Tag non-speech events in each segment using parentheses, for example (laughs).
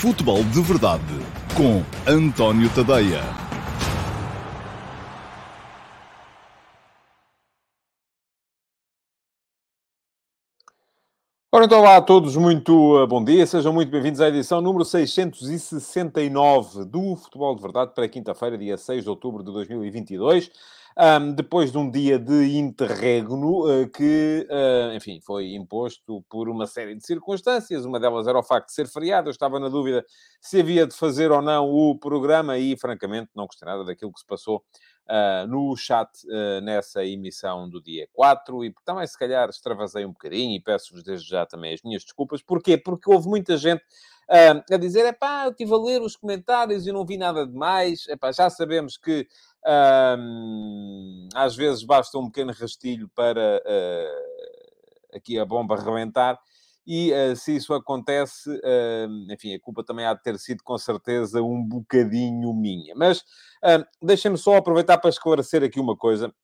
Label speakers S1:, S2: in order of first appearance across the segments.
S1: Futebol de Verdade com António Tadeia.
S2: Ora, então lá a todos, muito uh, bom dia, sejam muito bem-vindos à edição número 669 do Futebol de Verdade para quinta-feira, dia 6 de outubro de 2022. Um, depois de um dia de interregno uh, que, uh, enfim, foi imposto por uma série de circunstâncias. Uma delas era o facto de ser feriado. Eu estava na dúvida se havia de fazer ou não o programa e, francamente, não gostei nada daquilo que se passou Uh, no chat uh, nessa emissão do dia 4 e também se calhar extravasei um bocadinho e peço-vos desde já também as minhas desculpas. Porquê? Porque houve muita gente a dizer, é pá, eu estive a ler os comentários e não vi nada de mais. Epá, já sabemos que às vezes basta um pequeno rastilho para aqui a bomba rebentar e uh, se isso acontece, uh, enfim, a culpa também há de ter sido com certeza um bocadinho minha. Mas uh, deixem-me só aproveitar para esclarecer aqui uma coisa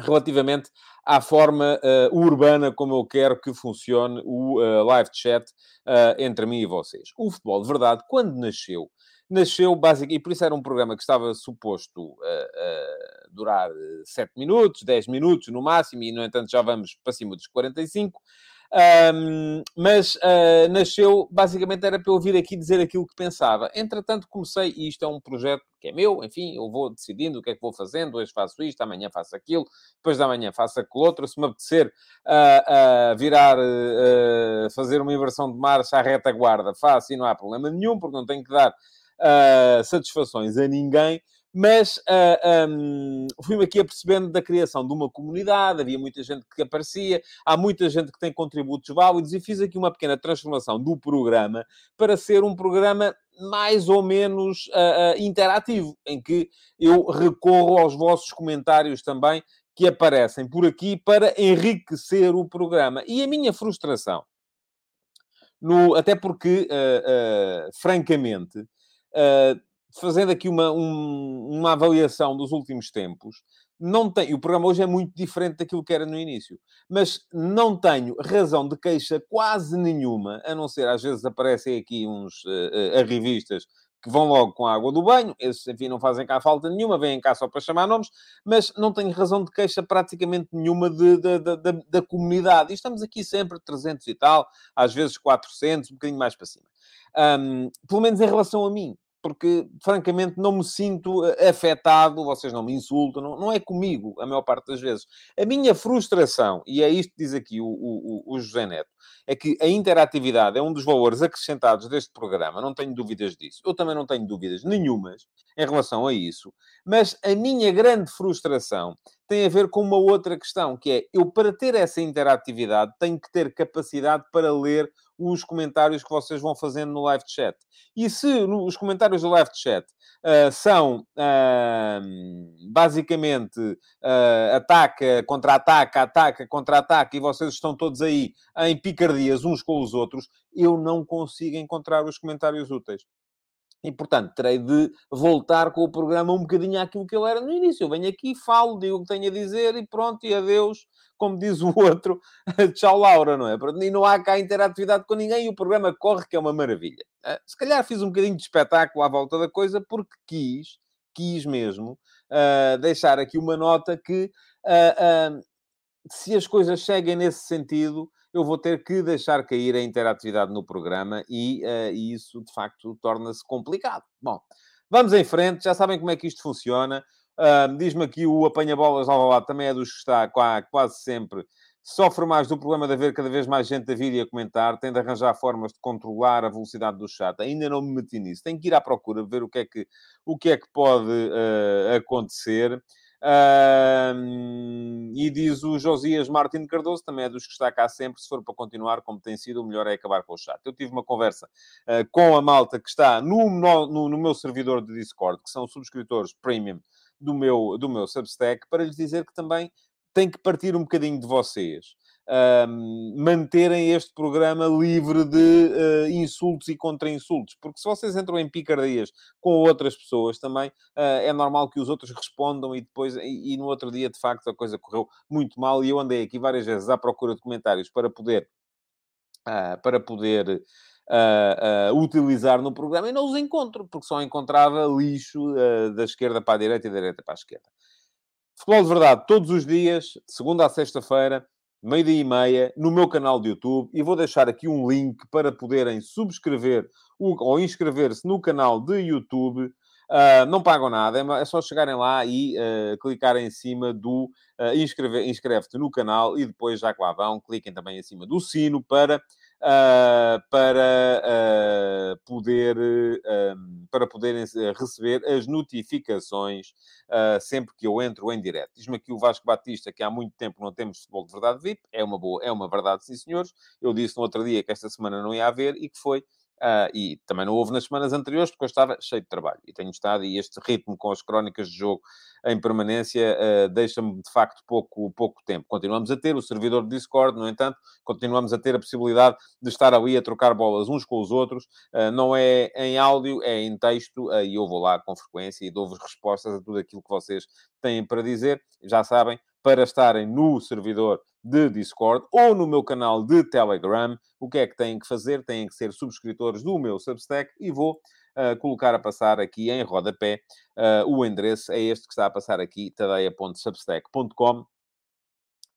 S2: relativamente à forma uh, urbana como eu quero que funcione o uh, live chat uh, entre mim e vocês. O futebol de verdade, quando nasceu, nasceu basicamente, e por isso era um programa que estava suposto durar 7 minutos, 10 minutos no máximo, e no entanto já vamos para cima dos 45. Um, mas uh, nasceu, basicamente era para eu vir aqui dizer aquilo que pensava. Entretanto, comecei, e isto é um projeto que é meu, enfim, eu vou decidindo o que é que vou fazendo, hoje faço isto, amanhã faço aquilo, depois da manhã faço aquilo outro, se me apetecer uh, uh, virar, fazer uma inversão de marcha à retaguarda, faço e não há problema nenhum, porque não tenho que dar satisfações a ninguém, mas uh, ah, um, fui-me aqui apercebendo da criação de uma comunidade, havia muita gente que aparecia, há muita gente que tem contributos válidos e fiz aqui uma pequena transformação do programa para ser um programa mais ou menos uh, uh, interativo, em que eu recorro aos vossos comentários também que aparecem por aqui para enriquecer o programa. E a minha frustração, no, até porque, francamente, fazendo aqui uma, um, uma avaliação dos últimos tempos, não tem, o programa hoje é muito diferente daquilo que era no início, mas não tenho razão de queixa quase nenhuma, a não ser às vezes aparecem aqui uns uh, uh, revistas que vão logo com a água do banho, esses, enfim, não fazem cá falta nenhuma, vêm cá só para chamar nomes, mas não tenho razão de queixa praticamente nenhuma de, de, de, de, da comunidade. E estamos aqui sempre 300 e tal, às vezes 400, um bocadinho mais para cima. Um, pelo menos em relação a mim porque francamente não me sinto eh, afetado, vocês não me insultam, não, não é comigo a maior parte das vezes. A minha frustração, e é isto que diz aqui o, o, o José Neto, é que a interatividade é um dos valores acrescentados deste programa, não tenho dúvidas disso. Eu também não tenho dúvidas nenhumas em relação a isso, mas a minha grande frustração tem a ver com uma outra questão, que é eu, para ter essa interatividade, tenho que ter capacidade para ler os comentários que vocês vão fazendo no live chat. E se os comentários do live chat uh, são uh, basicamente uh, ataca, contra-ataca, ataca, contra-ataca, e vocês estão todos aí em picardias uns com os outros, eu não consigo encontrar os comentários úteis. E, portanto, terei de voltar com o programa um bocadinho àquilo que ele era no início. Eu venho aqui, falo, digo o que tenho a dizer e pronto, e adeus, como diz o outro, (laughs) tchau Laura, não é? E não há cá interatividade com ninguém e o programa corre, que é uma maravilha. Ah, se calhar fiz um bocadinho de espetáculo à volta da coisa porque quis, quis mesmo, uh, deixar aqui uma nota que uh, uh, se as coisas seguem nesse sentido eu vou ter que deixar cair a interatividade no programa e, uh, isso, de facto, torna-se complicado. Bom, vamos em frente, já sabem como é que isto funciona. Uh, Diz-me aqui o apanha-bolas ao lado também é dos que está quase sempre sofre mais do problema de haver cada vez mais gente a vir e a comentar, tem de arranjar formas de controlar a velocidade do chat. Ainda não me meti nisso. Tenho que ir à procura, ver o que é que, o que, é que pode uh, acontecer. E diz o Josias Martins Cardoso, também é dos que está cá sempre, se for para continuar como tem sido, o melhor é acabar com o chat. Eu tive uma conversa uh, com a malta que está no, no, no, meu servidor de Discord, que são subscritores premium do meu, do meu Substack, para lhes dizer que também tem que partir um bocadinho de vocês manterem este programa livre de uh, insultos e contra-insultos. Porque se vocês entram em picardias com outras pessoas também, uh, é normal que os outros respondam e depois, e, e, no outro dia, de facto, a coisa correu muito mal. E eu andei aqui várias vezes à procura de comentários para poder. Uh, para poder uh, uh, utilizar no programa e não os encontro, porque só encontrava lixo uh, da esquerda para a direita e da direita para a esquerda. Futebol de verdade, todos os dias, de segunda a sexta-feira, meio-dia e meia, no meu canal de YouTube, e vou deixar aqui um link para poderem subscrever ou inscrever-se no canal de YouTube. Uh, não pagam nada, é, é só chegarem lá e uh, clicarem em cima do uh, inscreve-te no canal e depois, já que lá vão, cliquem também em cima do sino para uh, para uh, poder uh, para poderem receber as notificações sempre que eu entro em direto. Diz-me aqui o Vasco Batista que há muito tempo não temos futebol de verdade VIP. É uma boa, é uma verdade, sim senhores. Eu disse no outro dia que esta semana não ia haver e que foi Uh, e também não houve nas semanas anteriores, porque eu estava cheio de trabalho. E tenho estado, e este ritmo com as crónicas de jogo em permanência uh, deixa-me, de facto, pouco, pouco tempo. Continuamos a ter o servidor de Discord, no entanto, continuamos a ter a possibilidade de estar ali a trocar bolas uns com os outros. Uh, não é em áudio, é em texto, e eu vou lá com frequência e dou-vos respostas a tudo aquilo que vocês têm para dizer. Já sabem, para estarem no servidor de Discord ou no meu canal de Telegram, o que é que têm que fazer? Têm que ser subscritores do meu Substack e vou uh, colocar a passar aqui em rodapé uh, o endereço, é este que está a passar aqui, tadeia.substack.com. Uh,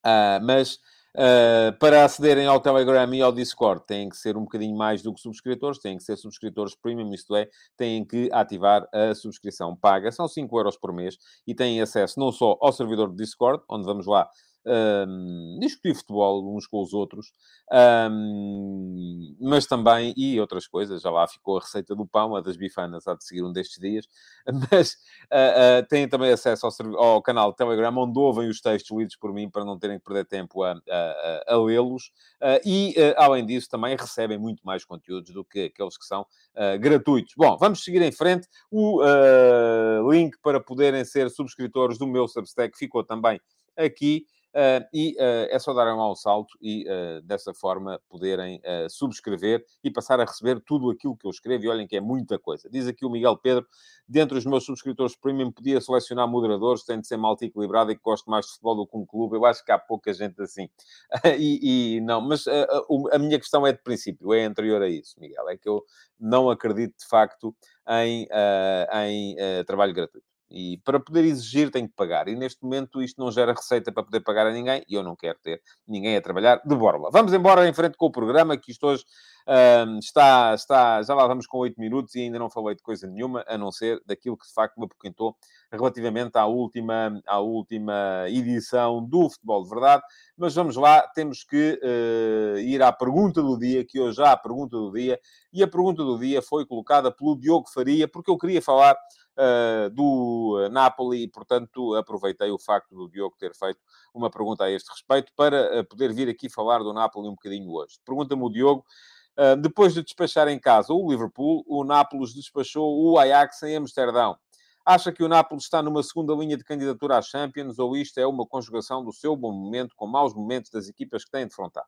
S2: ah, mas Uh, para acederem ao Telegram e ao Discord, têm que ser um bocadinho mais do que subscritores, têm que ser subscritores premium, isto é, têm que ativar a subscrição paga. São 5 euros por mês e têm acesso não só ao servidor do Discord, onde vamos lá um, discutir futebol uns com os outros, um, mas também, e outras coisas, já lá ficou a receita do pão, a das bifanas, há de seguir um destes dias, (laughs) mas uh, uh, têm também acesso ao, ao, canal Telegram, onde ouvem os textos lidos por mim, para não terem que perder tempo a, a, a lê-los, uh, e, além disso, também recebem muito mais conteúdos do que aqueles que são gratuitos. Bom, vamos seguir em frente, o link para poderem ser subscritores do meu Substack ficou também aqui. Uh, e uh, é só lá um salto e uh, dessa forma poderem subscrever e passar a receber tudo aquilo que eu escrevo. E olhem que é muita coisa. Diz aqui o Miguel Pedro, dentre os meus subscritores premium, podia selecionar moderadores, tem de ser malta equilibrado e que gosto mais de futebol do que um clube. Eu acho que há pouca gente assim. (laughs) e, e, não, mas a minha questão é de princípio, é anterior a isso, Miguel. É que eu não acredito de facto em, em trabalho gratuito. E para poder exigir, tem que pagar. E neste momento isto não gera receita para poder pagar a ninguém e eu não quero ter ninguém a trabalhar de borla. Vamos embora em frente com o programa, que isto hoje uh, está, está. Já lá vamos com oito minutos e ainda não falei de coisa nenhuma, a não ser daquilo que de facto me apoquentou relativamente à última, à última edição do Futebol de Verdade. Mas vamos lá, temos que uh, ir à pergunta do dia, que hoje há a pergunta do dia, e a pergunta do dia foi colocada pelo Diogo Faria, porque eu queria falar uh, do Napoli e, portanto, aproveitei o facto do Diogo ter feito uma pergunta a este respeito para uh, poder vir aqui falar do Napoli um bocadinho hoje. Pergunta-me o Diogo. Uh, depois de despachar em casa o Liverpool, o Nápoles despachou o Ajax em Amsterdão. Acha que o Nápoles está numa segunda linha de candidatura às Champions ou isto é uma conjugação do seu bom momento com maus momentos das equipas que têm defrontado?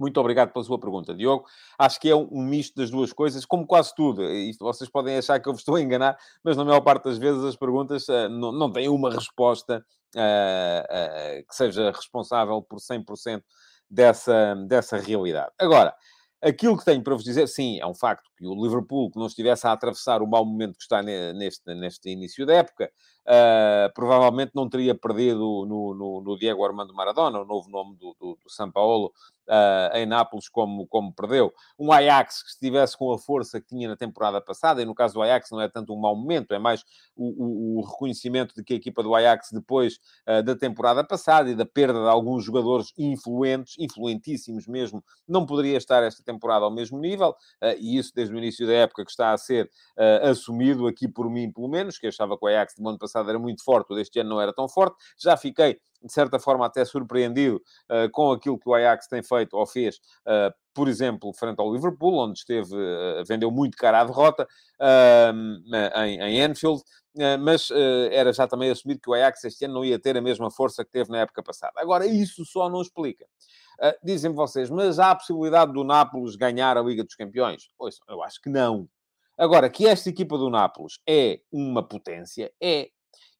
S2: Muito obrigado pela sua pergunta, Diogo. Acho que é um, misto das duas coisas, como quase tudo. Isto, vocês podem achar que eu vos estou a enganar, mas na maior parte das vezes as perguntas uh, não, não têm uma resposta uh, uh, que seja responsável por 100% dessa, dessa realidade. Agora, aquilo que tenho para vos dizer, sim, é um facto que o Liverpool, que não estivesse a atravessar o mau momento que está neste, neste início da época, provavelmente não teria perdido no, no, no, Diego Armando Maradona, o novo nome do, do, do São Paulo, uh, em Nápoles, como, como perdeu. Um Ajax que estivesse com a força que tinha na temporada passada, e no caso do Ajax não é tanto um mau momento, é mais o, o, o reconhecimento de que a equipa do Ajax, depois uh, da temporada passada e da perda de alguns jogadores influentes, influentíssimos mesmo, não poderia estar esta temporada ao mesmo nível, e isso desde o início da época que está a ser assumido aqui por mim, pelo menos, que achava que o Ajax do ano passado era muito forte, o deste ano não era tão forte. Já fiquei, de certa forma, até surpreendido uh, com aquilo que o Ajax tem feito ou fez, uh, por exemplo, frente ao Liverpool, onde esteve, uh, vendeu muito cara a derrota em, em Anfield. mas era já também assumido que o Ajax este ano não ia ter a mesma força que teve na época passada. Agora, isso só não explica. dizem vocês, mas há a possibilidade do Nápoles ganhar a Liga dos Campeões? Pois, eu acho que não. Agora, que esta equipa do Nápoles é uma potência, é.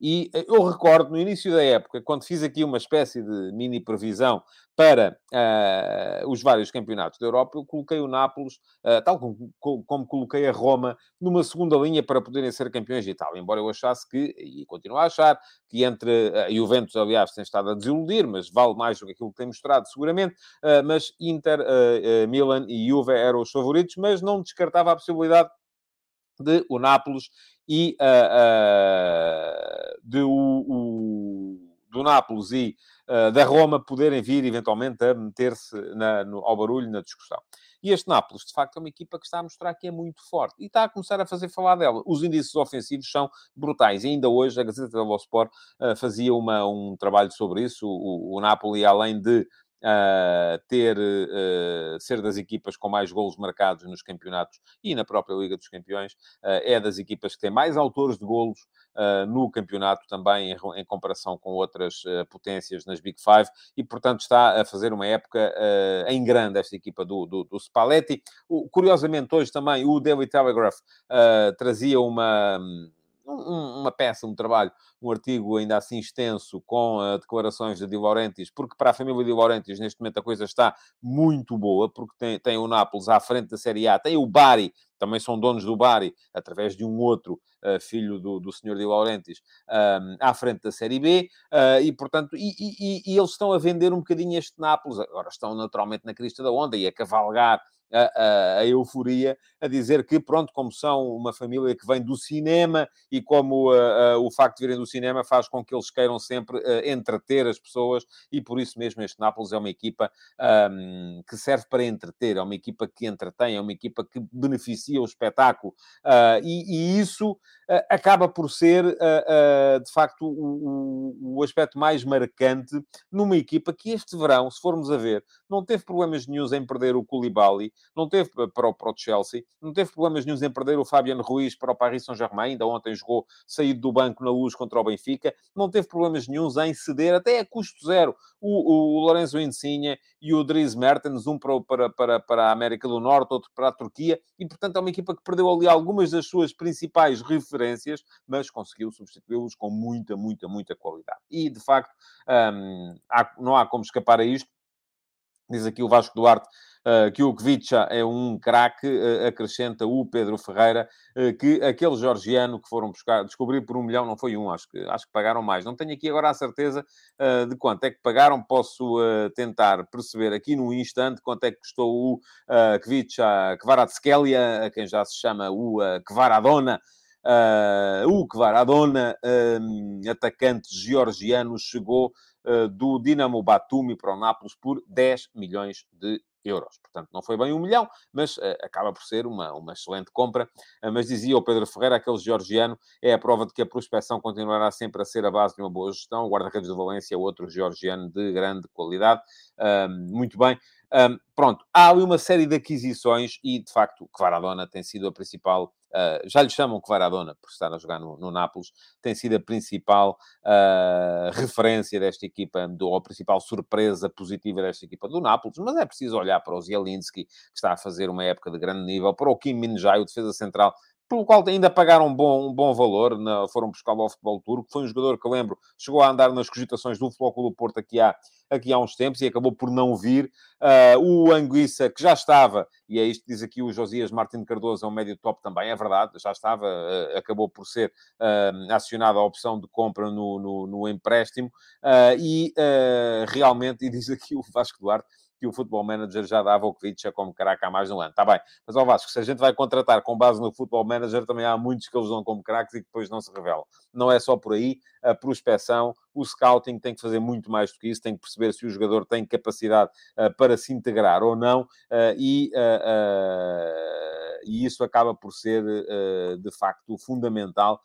S2: E eu recordo, no início da época, quando fiz aqui uma espécie de mini previsão para uh, os vários campeonatos da Europa, eu coloquei o Nápoles, uh, tal como, como, coloquei a Roma, numa segunda linha para poderem ser campeões de Itália. Embora eu achasse que, e continuo a achar, que entre uh, Juventus, aliás, tem estado a desiludir, mas vale mais do que aquilo que tem mostrado, seguramente. Uh, mas Inter, Milan e Juve eram os favoritos, mas não descartava a possibilidade de o Nápoles e de o, o, do Nápoles e uh, da Roma poderem vir eventualmente a meter-se ao barulho na discussão. E este Nápoles, de facto, é uma equipa que está a mostrar que é muito forte e está a começar a fazer falar dela. Os índices ofensivos são brutais. E ainda hoje a Gazeta dello Sport uh, fazia uma, um trabalho sobre isso. O, o Napoli, além de uh, ter, uh, ser das equipas com mais golos marcados nos campeonatos e na própria Liga dos Campeões, uh, é das equipas que tem mais autores de golos no campeonato também em, em comparação com outras potências nas Big Five e, portanto, está a fazer uma época em grande esta equipa do, do, do Spalletti. O, curiosamente, hoje também o Daily Telegraph trazia uma um, uma peça, um trabalho, um artigo ainda assim extenso com uh, declarações de Di Laurentiis, porque para a família Di Laurentiis neste momento a coisa está muito boa, porque tem, tem o Nápoles à frente da Série A, tem o Bari, também são donos do Bari, através de um outro uh, filho do, do senhor Di Laurentiis, um, à frente da Série B, uh, e portanto, e, e, e, eles estão a vender um bocadinho este Nápoles, agora estão naturalmente na crista da onda e a cavalgar a, a, a, euforia, a dizer que, pronto, como são uma família que vem do cinema e como uh, uh, o facto de virem do cinema faz com que eles queiram sempre uh, entreter as pessoas e por isso mesmo este Nápoles é uma equipa um, que serve para entreter, é uma equipa que entretém, é uma equipa que beneficia o espetáculo e, e, isso acaba por ser, de facto, o, aspecto mais marcante numa equipa que este verão, se formos a ver, não teve problemas nenhums em perder o Koulibaly, não teve para o, para o Chelsea, não teve problemas nenhums em perder o Fabiano Ruiz para o Paris Saint-Germain, ainda ontem jogou saído do banco na luz contra o Benfica, não teve problemas nenhums em ceder, até a custo zero, o, o Lorenzo Insigne e o Dries Mertens, um para, para, para, para a América do Norte, outro para a Turquia, e portanto é uma equipa que perdeu ali algumas das suas principais referências, mas conseguiu substituí-los com muita, muita, muita qualidade. E de facto, hum, há, não há como escapar a isto. Diz aqui o Vasco Duarte uh, que o Kvicha é um craque, uh, acrescenta o Pedro Ferreira, uh, que aquele georgiano que foram buscar, descobrir por um milhão, não foi um, acho que, acho que pagaram mais. Não tenho aqui agora a certeza de quanto é que pagaram, posso tentar perceber aqui no instante quanto é que custou o uh, Kvicha Kvaratskelia, a quem já se chama o Kvaradona, Uh, o Kvaradona, um, atacante georgiano, chegou uh, do Dinamo Batumi para o Nápoles por 10 milhões de euros. Portanto, não foi bem um milhão, mas uh, acaba por ser uma, uma excelente compra. Mas dizia o Pedro Ferreira, aquele georgiano, é a prova de que a prospecção continuará sempre a ser a base de uma boa gestão. O guarda-redes de Valência é outro georgiano de grande qualidade. Muito bem. Um, pronto, há ali uma série de aquisições e, de facto, Kvaradona tem sido a principal, uh, já lhe chamam Kvaradona por estar a jogar no, no Nápoles, tem sido a principal uh, referência desta equipa, do, ou a principal surpresa positiva desta equipa do Nápoles, mas é preciso olhar para o Zielinski, que está a fazer uma época de grande nível, para o Kim Min-jae, o defesa central, pelo qual ainda pagaram um bom, um bom valor, na, foram buscá-lo ao futebol turco. Foi um jogador que eu lembro, chegou a andar nas cogitações do Futebol do Porto aqui há, aqui há uns tempos e acabou por não vir. Uh, o Anguissa, que já estava, e é isto que diz aqui o Josias Martins Cardoso, é um médio top também, é verdade, já estava, uh, acabou por ser uh, acionada a opção de compra no, no, no empréstimo. e realmente, (laughs) e diz aqui o Vasco Duarte, que o Futebol Manager já dava o Kvicha como craque há mais de um ano. Está bem. Mas, ao Vasco, se a gente vai contratar com base no Futebol Manager, também há muitos que eles dão como craques e que depois não se revelam. Não é só por aí. A prospecção, o scouting tem que fazer muito mais do que isso. Tem que perceber se o jogador tem capacidade uh, para se integrar ou não. Uh, e, uh, e isso acaba por ser, de facto, fundamental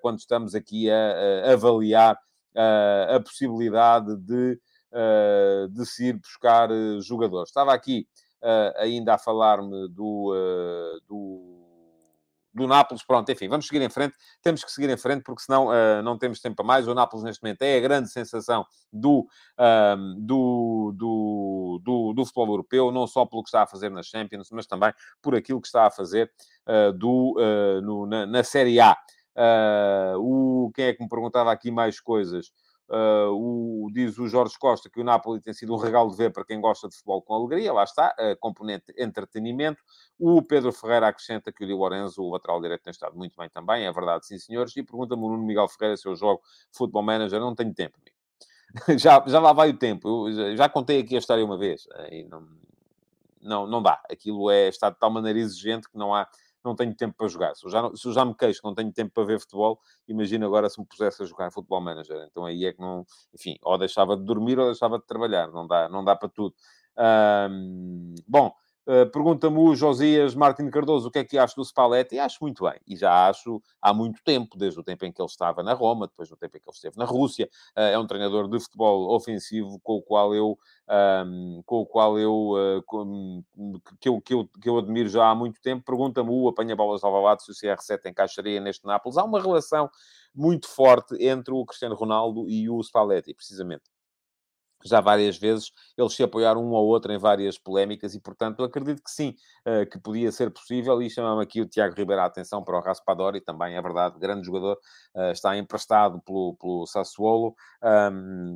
S2: quando estamos aqui a avaliar a possibilidade de uh, de se ir buscar uh, jogadores. Estava aqui uh, ainda a falar-me do, do, do Nápoles. Pronto, enfim, vamos seguir em frente. Temos que seguir em frente porque senão não temos tempo a mais. O Nápoles, neste momento, é a grande sensação do, ehm, do, do, do, do, futebol europeu, não só pelo que está a fazer nas Champions, mas também por aquilo que está a fazer do, no, na, na Série A. Uh, o, quem é que me perguntava aqui mais coisas? Uh, o, diz o Jorge Costa que o Napoli tem sido um regalo de ver para quem gosta de futebol com alegria, lá está, uh, componente entretenimento. O Pedro Ferreira acrescenta que o Di Lorenzo, o lateral direito, tem estado muito bem também, é verdade, sim senhores. E pergunta-me o Nuno Miguel Ferreira se eu jogo Futebol Manager, não tenho tempo, (laughs) já, já lá vai o tempo, eu já, já contei aqui a história uma vez, e não, não, não dá. Aquilo é, está de tal maneira exigente que não há não tenho tempo para jogar. Se eu, já, se eu já me queixo que não tenho tempo para ver futebol, imagina agora se me pusesse a jogar futebol manager. Então aí é que não... Enfim, ou deixava de dormir ou deixava de trabalhar. Não dá, não dá para tudo. bom, Pergunta-me o Josias Martin Cardoso o que é que acho do Spalletti. Acho muito bem. E já acho há muito tempo, desde o tempo em que ele estava na Roma, depois do tempo em que ele esteve na Rússia. Uh, é um treinador de futebol ofensivo com o qual eu, um, com o qual eu, com, que, eu, que, eu, que eu admiro já há muito tempo. Pergunta-me o apanha-bolas ao se o CR7 encaixaria neste Nápoles. Há uma relação muito forte entre o Cristiano Ronaldo e o Spalletti, precisamente já várias vezes eles se apoiaram um ao outro em várias polémicas e, portanto, acredito que sim, eh, que podia ser possível. E chamamos aqui o Tiago Ribeiro a atenção para o Raspadori, também é verdade, grande jogador, eh, está emprestado pelo, pelo Sassuolo,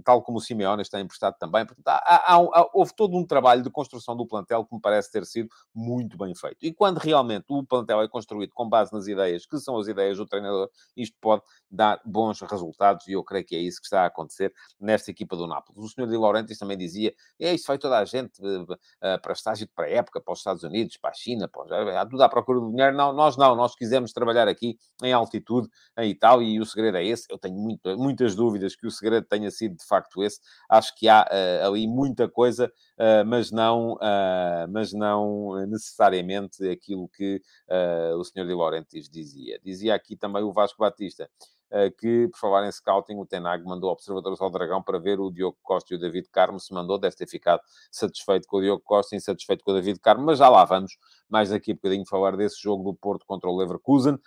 S2: tal como o Simeone está emprestado também. Portanto, há, há, há, houve todo um trabalho de construção do plantel que me parece ter sido muito bem feito. E quando realmente o plantel é construído com base nas ideias, que são as ideias do treinador, isto pode dar bons resultados e eu creio que é isso que está a acontecer nesta equipa do Nápoles. O senhor Di Laurentiis também dizia, é isso, vai toda a gente uh, para estágio de pré-época, para os Estados Unidos, para a China, para, há tudo à procura do dinheiro. Não, nós não, nós quisemos trabalhar aqui em altitude, em Itália, e o segredo é esse. Eu tenho muito, muitas dúvidas que o segredo tenha sido de facto esse. Acho que há uh, ali muita coisa, uh, mas não, mas não necessariamente aquilo que o senhor Di Laurentiis dizia. Dizia aqui também o Vasco Batista. Eh, que, por falar em scouting, o Tenag mandou observadores ao Dragão para ver o Diogo Costa e o David Carmo. Se mandou, deve ter ficado satisfeito com o Diogo Costa e insatisfeito com o David Carmo, mas já lá vamos. Mais daqui a bocadinho falar desse jogo do Porto contra o Leverkusen.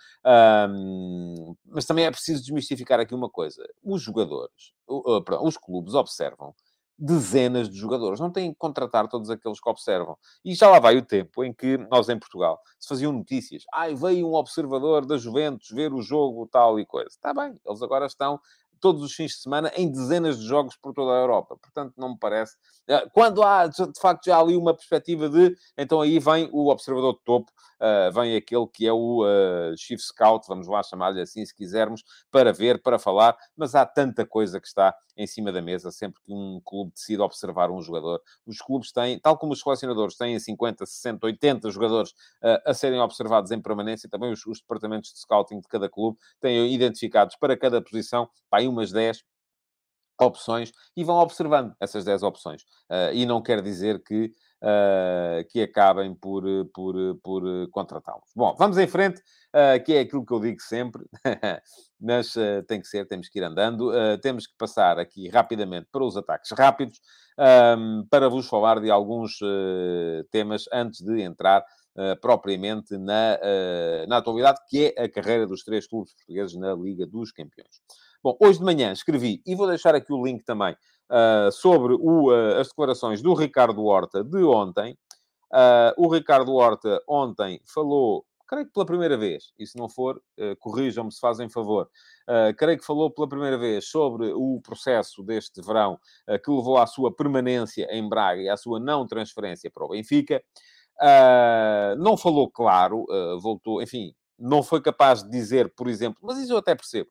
S2: Um, mas também é preciso desmistificar aqui uma coisa. Os jogadores, uh, perdão, os clubes observam dezenas de jogadores. Não têm que contratar todos aqueles que observam. E já lá vai o tempo em que nós, em Portugal, se faziam notícias. Ai, veio um observador da Juventus ver o jogo, tal e coisa. Está bem, eles agora estão todos os fins de semana em dezenas de jogos por toda a Europa. Portanto, não me parece. Eh, quando há, de facto, já ali uma perspectiva de. Então aí vem o observador de topo, uh, vem aquele que é o uh, Chief Scout, vamos lá chamar-lhe assim, se quisermos, para ver, para falar. Mas há tanta coisa que está em cima da mesa sempre que um clube decide observar um jogador. Os clubes têm, tal como os selecionadores têm 50, 60, 80 jogadores a serem observados em permanência, também os, os, departamentos de scouting de cada clube têm identificados para cada posição, pá, umas 10 opções e vão observando essas 10 opções. Uh, e não quer dizer que, uh, que acabem por, por, por contratá-los. Bom, vamos em frente, uh, que é aquilo que eu digo sempre, (laughs) mas tem que ser, temos que ir andando. temos que passar aqui rapidamente para os ataques rápidos, um, para vos falar de alguns temas antes de entrar propriamente na, na atualidade, que é a carreira dos três clubes portugueses na Liga dos Campeões. Bom, hoje de manhã escrevi, e vou deixar aqui o link também, uh, sobre o, uh, as declarações do Ricardo Horta de ontem. Uh, o Ricardo Horta ontem falou, creio que pela primeira vez, e se não for, corrijam-me se fazem favor, creio que falou pela primeira vez sobre o processo deste verão que levou à sua permanência em Braga e à sua não transferência para o Benfica. não falou claro, voltou, enfim, não foi capaz de dizer, por exemplo, mas isso eu até percebo,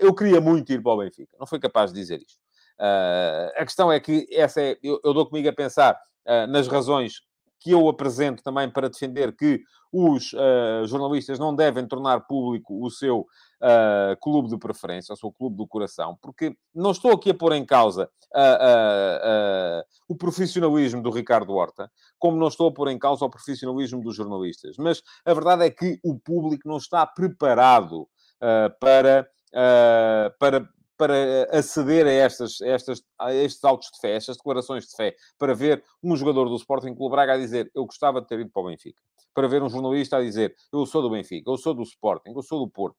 S2: eu queria muito ir para o Benfica. Não foi capaz de dizer isto. Uh, a questão é que essa é, eu, eu dou comigo a pensar uh, nas razões que eu apresento também para defender que os uh, jornalistas não devem tornar público o seu uh, clube de preferência, o seu clube do coração, porque não estou aqui a pôr em causa uh, o profissionalismo do Ricardo Horta, como não estou a pôr em causa o profissionalismo dos jornalistas, mas a verdade é que o público não está preparado para uh, para, para aceder a, estas, estas, a estes autos de fé, estas declarações de fé, para ver um jogador do Sporting Clube Braga a dizer eu gostava de ter ido para o Benfica, para ver um jornalista a dizer eu sou do Benfica, eu sou do Sporting, eu sou do Porto.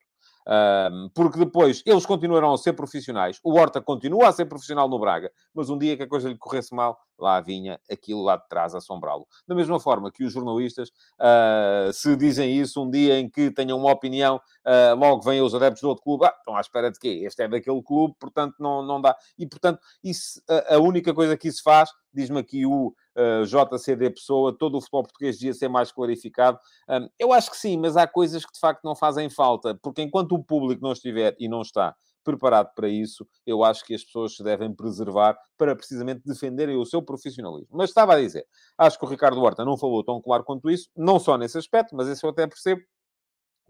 S2: Porque depois eles continuarão a ser profissionais, o Horta continua a ser profissional no Braga, mas um dia que a coisa lhe corresse mal, lá vinha aquilo lá de trás assombrá-lo. Da mesma forma que os jornalistas, uh, se dizem isso um dia em que tenham uma opinião, uh, logo vêm os adeptos do outro clube, ah, estão à espera de quê? Este é daquele clube, portanto não, não dá. E, portanto, isso, a, a única coisa que isso faz, diz-me aqui o uh, JCD Pessoa, todo o futebol português devia ser mais clarificado. Um, eu acho que sim, mas há coisas que de facto não fazem falta, porque enquanto o público não estiver e não está preparado para isso, eu acho que as pessoas se devem preservar para precisamente defenderem o seu profissionalismo. Mas estava a dizer, acho que o Ricardo Horta não falou tão claro quanto isso, não só nesse aspecto, mas esse eu até percebo,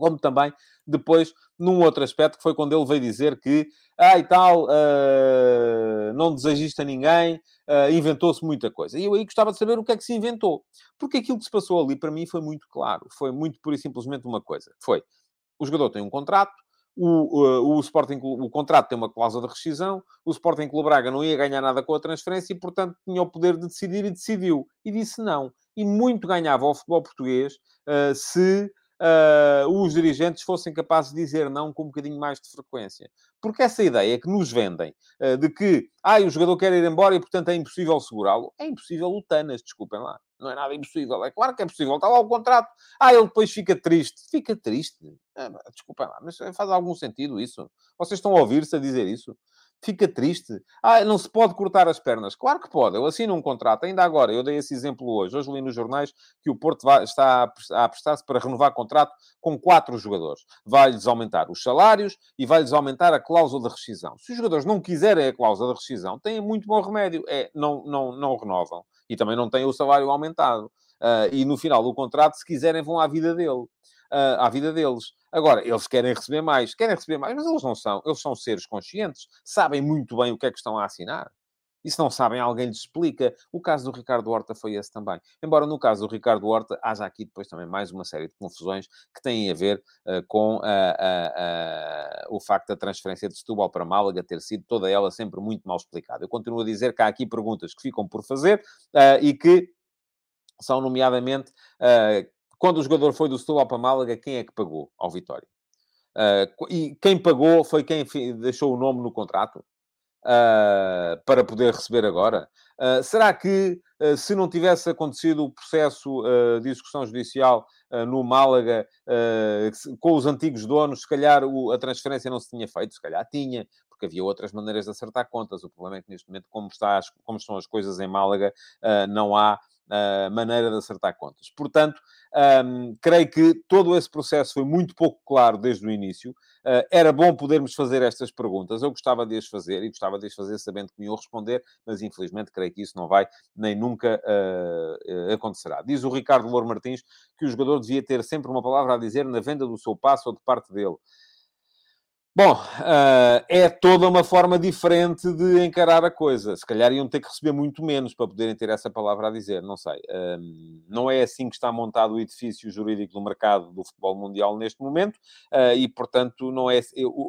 S2: como também depois num outro aspecto, que foi quando ele veio dizer que, ah, e tal, uh, não desagista ninguém, uh, inventou-se muita coisa. E eu aí gostava de saber o que é que se inventou. Porque aquilo que se passou ali, para mim, foi muito claro. Foi muito pura e simplesmente uma coisa. Foi, o jogador tem um contrato, o, o, o, Sporting, o contrato tem uma cláusula de rescisão, o Sporting Clube Braga não ia ganhar nada com a transferência e, portanto, tinha o poder de decidir e decidiu. E disse não. E muito ganhava o futebol português uh, se uh, os dirigentes fossem capazes de dizer não com um bocadinho mais de frequência. Porque essa ideia que nos vendem uh, de que ah, o jogador quer ir embora e, portanto, é impossível segurá-lo, é impossível lutanas, desculpem lá. Não é nada impossível. É claro que é possível. Está lá o contrato. Ah, ele depois fica triste. Fica triste? Ah, desculpem lá, mas faz algum sentido isso? Vocês estão a ouvir-se a dizer isso? Fica triste. Ah, não se pode cortar as pernas. Claro que pode. Eu assino um contrato. Ainda agora, eu dei esse exemplo hoje. Hoje li nos jornais que o Porto vai, está a prestar-se para renovar contrato com quatro jogadores. Vai-lhes aumentar os salários e vai-lhes aumentar a cláusula de rescisão. Se os jogadores não quiserem a cláusula de rescisão, têm muito bom remédio. É, não, não, não renovam. E também não têm o salário aumentado. Uh, e no final do contrato, se quiserem, vão à vida dele uh, à vida deles. Agora, eles querem receber mais, querem receber mais, mas eles não são. Eles são seres conscientes, sabem muito bem o que é que estão a assinar. E se não sabem, alguém lhes explica. O caso do Ricardo Horta foi esse também. Embora no caso do Ricardo Horta haja aqui depois também mais uma série de confusões que têm a ver uh, com uh, uh, o facto da transferência de Setúbal para Málaga ter sido toda ela sempre muito mal explicada. Eu continuo a dizer que há aqui perguntas que ficam por fazer e que são nomeadamente quando o jogador foi do Setúbal para Málaga, quem é que pagou ao Vitória? Uh, e quem pagou foi quem deixou o nome no contrato uh, para poder receber agora. Uh, será que, se não tivesse acontecido o processo de execução judicial no Málaga com os antigos donos, se calhar o, a transferência não se tinha feito? Se calhar tinha, porque havia outras maneiras de acertar contas. O problema é que neste momento, como, está, como estão as coisas em Málaga, não há maneira de acertar contas. Portanto, um, creio que todo esse processo foi muito pouco claro desde o início. Uh, era bom podermos fazer estas perguntas. Eu gostava de as fazer e gostava de as fazer sabendo que me iam responder, mas infelizmente creio que isso não vai nem nunca uh, acontecerá. Diz o Ricardo Louro Martins que o jogador devia ter sempre uma palavra a dizer na venda do seu passo ou de parte dele. Bom, uh, é toda uma forma diferente de encarar a coisa. Se calhar iam ter que receber muito menos para poderem ter essa palavra a dizer, não sei. Uh, não é assim que está montado o edifício jurídico do mercado do futebol mundial neste momento uh, e, portanto, não é.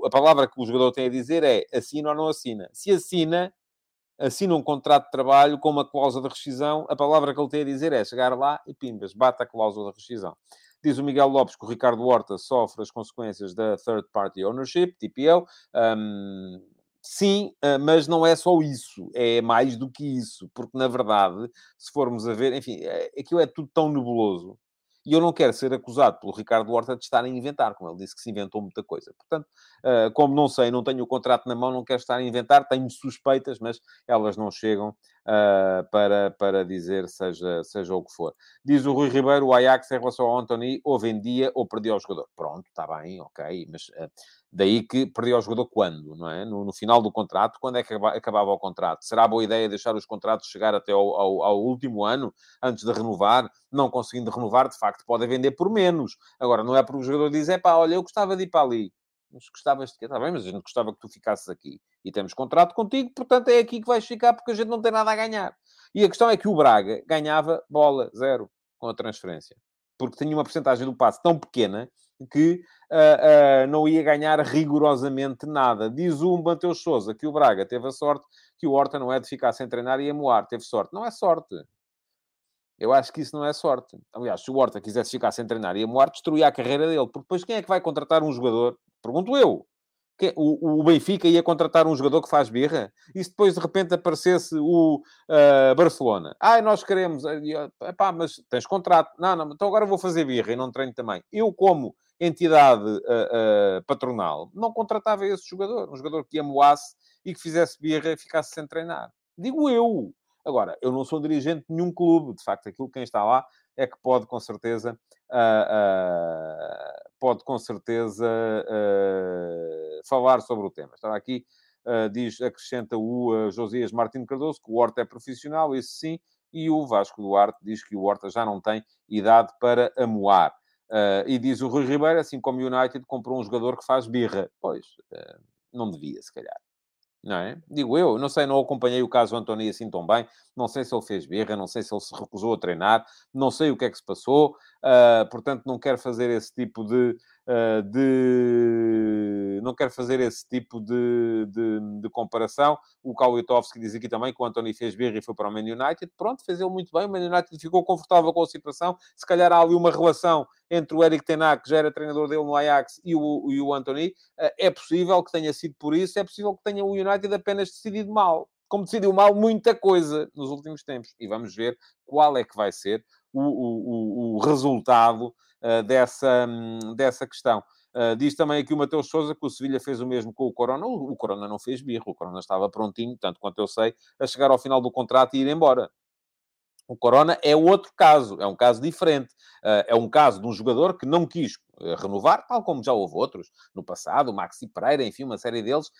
S2: A palavra que o jogador tem a dizer é assina ou não assina. Se assina, assina um contrato de trabalho com uma cláusula de rescisão, a palavra que ele tem a dizer é chegar lá e pimbas, bate a cláusula de rescisão. Diz o Miguel Lopes que o Ricardo Horta sofre as consequências da Third Party Ownership, TPO. Um, sim, ah, mas não é só isso, é mais do que isso, porque na verdade, se formos a ver, enfim, é, aquilo é tudo tão nebuloso e eu não quero ser acusado pelo Ricardo Horta de estar a inventar, como ele disse que se inventou muita coisa. Portanto, ah, como não sei, não tenho o contrato na mão, não quero estar a inventar, tenho suspeitas, mas elas não chegam uh, para, para dizer seja, seja o que for. Diz o Rui Ribeiro, o Ajax em relação ao Anthony, ou vendia ou perdia o jogador. Pronto, está bem, ok, mas uh, daí que perdia o jogador quando, não é? No, no, final do contrato, quando é que acabava o contrato? Será boa ideia deixar os contratos chegar até ao, ao, ao último ano, antes de renovar? Não conseguindo renovar, de facto, pode vender por menos. Agora, não é porque o jogador diz, é pá, olha, eu gostava de ir para ali mas gostavas de quê? Está bem, mas a gente gostava que tu ficasses aqui. E temos contrato contigo, portanto é aqui que vais ficar, porque a gente não tem nada a ganhar. E a questão é que o Braga ganhava bola, zero, com a transferência. Porque tinha uma porcentagem do passe tão pequena que uh, uh, não ia ganhar rigorosamente nada. Diz o Mateus Souza que o Braga teve a sorte que o Horta não é de ficar sem treinar e a moar. Teve sorte. Não é sorte. Eu acho que isso não é sorte. Aliás, se o Horta quisesse ficar sem treinar e a moar, destruía a carreira dele. Porque depois quem é que vai contratar um jogador Pergunto eu. O, o Benfica ia contratar um jogador que faz birra? E se depois de repente aparecesse o uh, Barcelona? Ai, nós queremos. Epá, mas tens contrato. Não, não, então agora vou fazer birra e não treino também. Eu, como entidade uh, uh, patronal, não contratava esse jogador. Um jogador que amoasse e que fizesse birra e ficasse sem treinar. Digo eu. Agora, eu não sou dirigente de nenhum clube. De facto, aquilo quem está lá é que pode, com certeza, uh, pode, com certeza, falar sobre o tema. Estava aqui, diz, acrescenta o Josias Martins Cardoso, que o Horta é profissional, isso sim, e o Vasco Duarte diz que o Horta já não tem idade para amoar. Uh, e diz o Rui Ribeiro, assim como o United comprou um jogador que faz birra. Pois, uh, não devia, se calhar. Não é? Digo eu, não sei, não acompanhei o caso António assim tão bem, não sei se ele fez birra, não sei se ele se recusou a treinar, não sei o que é que se passou, uh, portanto não quero fazer esse tipo de, uh, de... não quero fazer esse tipo de, de, de comparação. O Kaulitovski diz aqui também que o António fez birra e foi para o Man United, pronto, fez ele muito bem, o Man United ficou confortável com a situação, se calhar há ali uma relação entre o Eric Tenak, que já era treinador dele no Ajax, e o, e o Anthony, uh, é possível que tenha sido por isso, é possível que tenha o United apenas decidido mal. Como decidiu mal muita coisa nos últimos tempos. E vamos ver qual é que vai ser o, o, o resultado dessa, um, dessa questão. Uh, diz também aqui o Mateus Souza que o Sevilha fez o mesmo com o Corona. O, o Corona não fez birro, o Corona estava prontinho, tanto quanto eu sei, a chegar ao final do contrato e ir embora. O Corona é outro caso, é um caso diferente. Uh, é um caso de um jogador que não quis renovar, tal como já houve outros no passado, o Maxi Pereira, enfim, uma série deles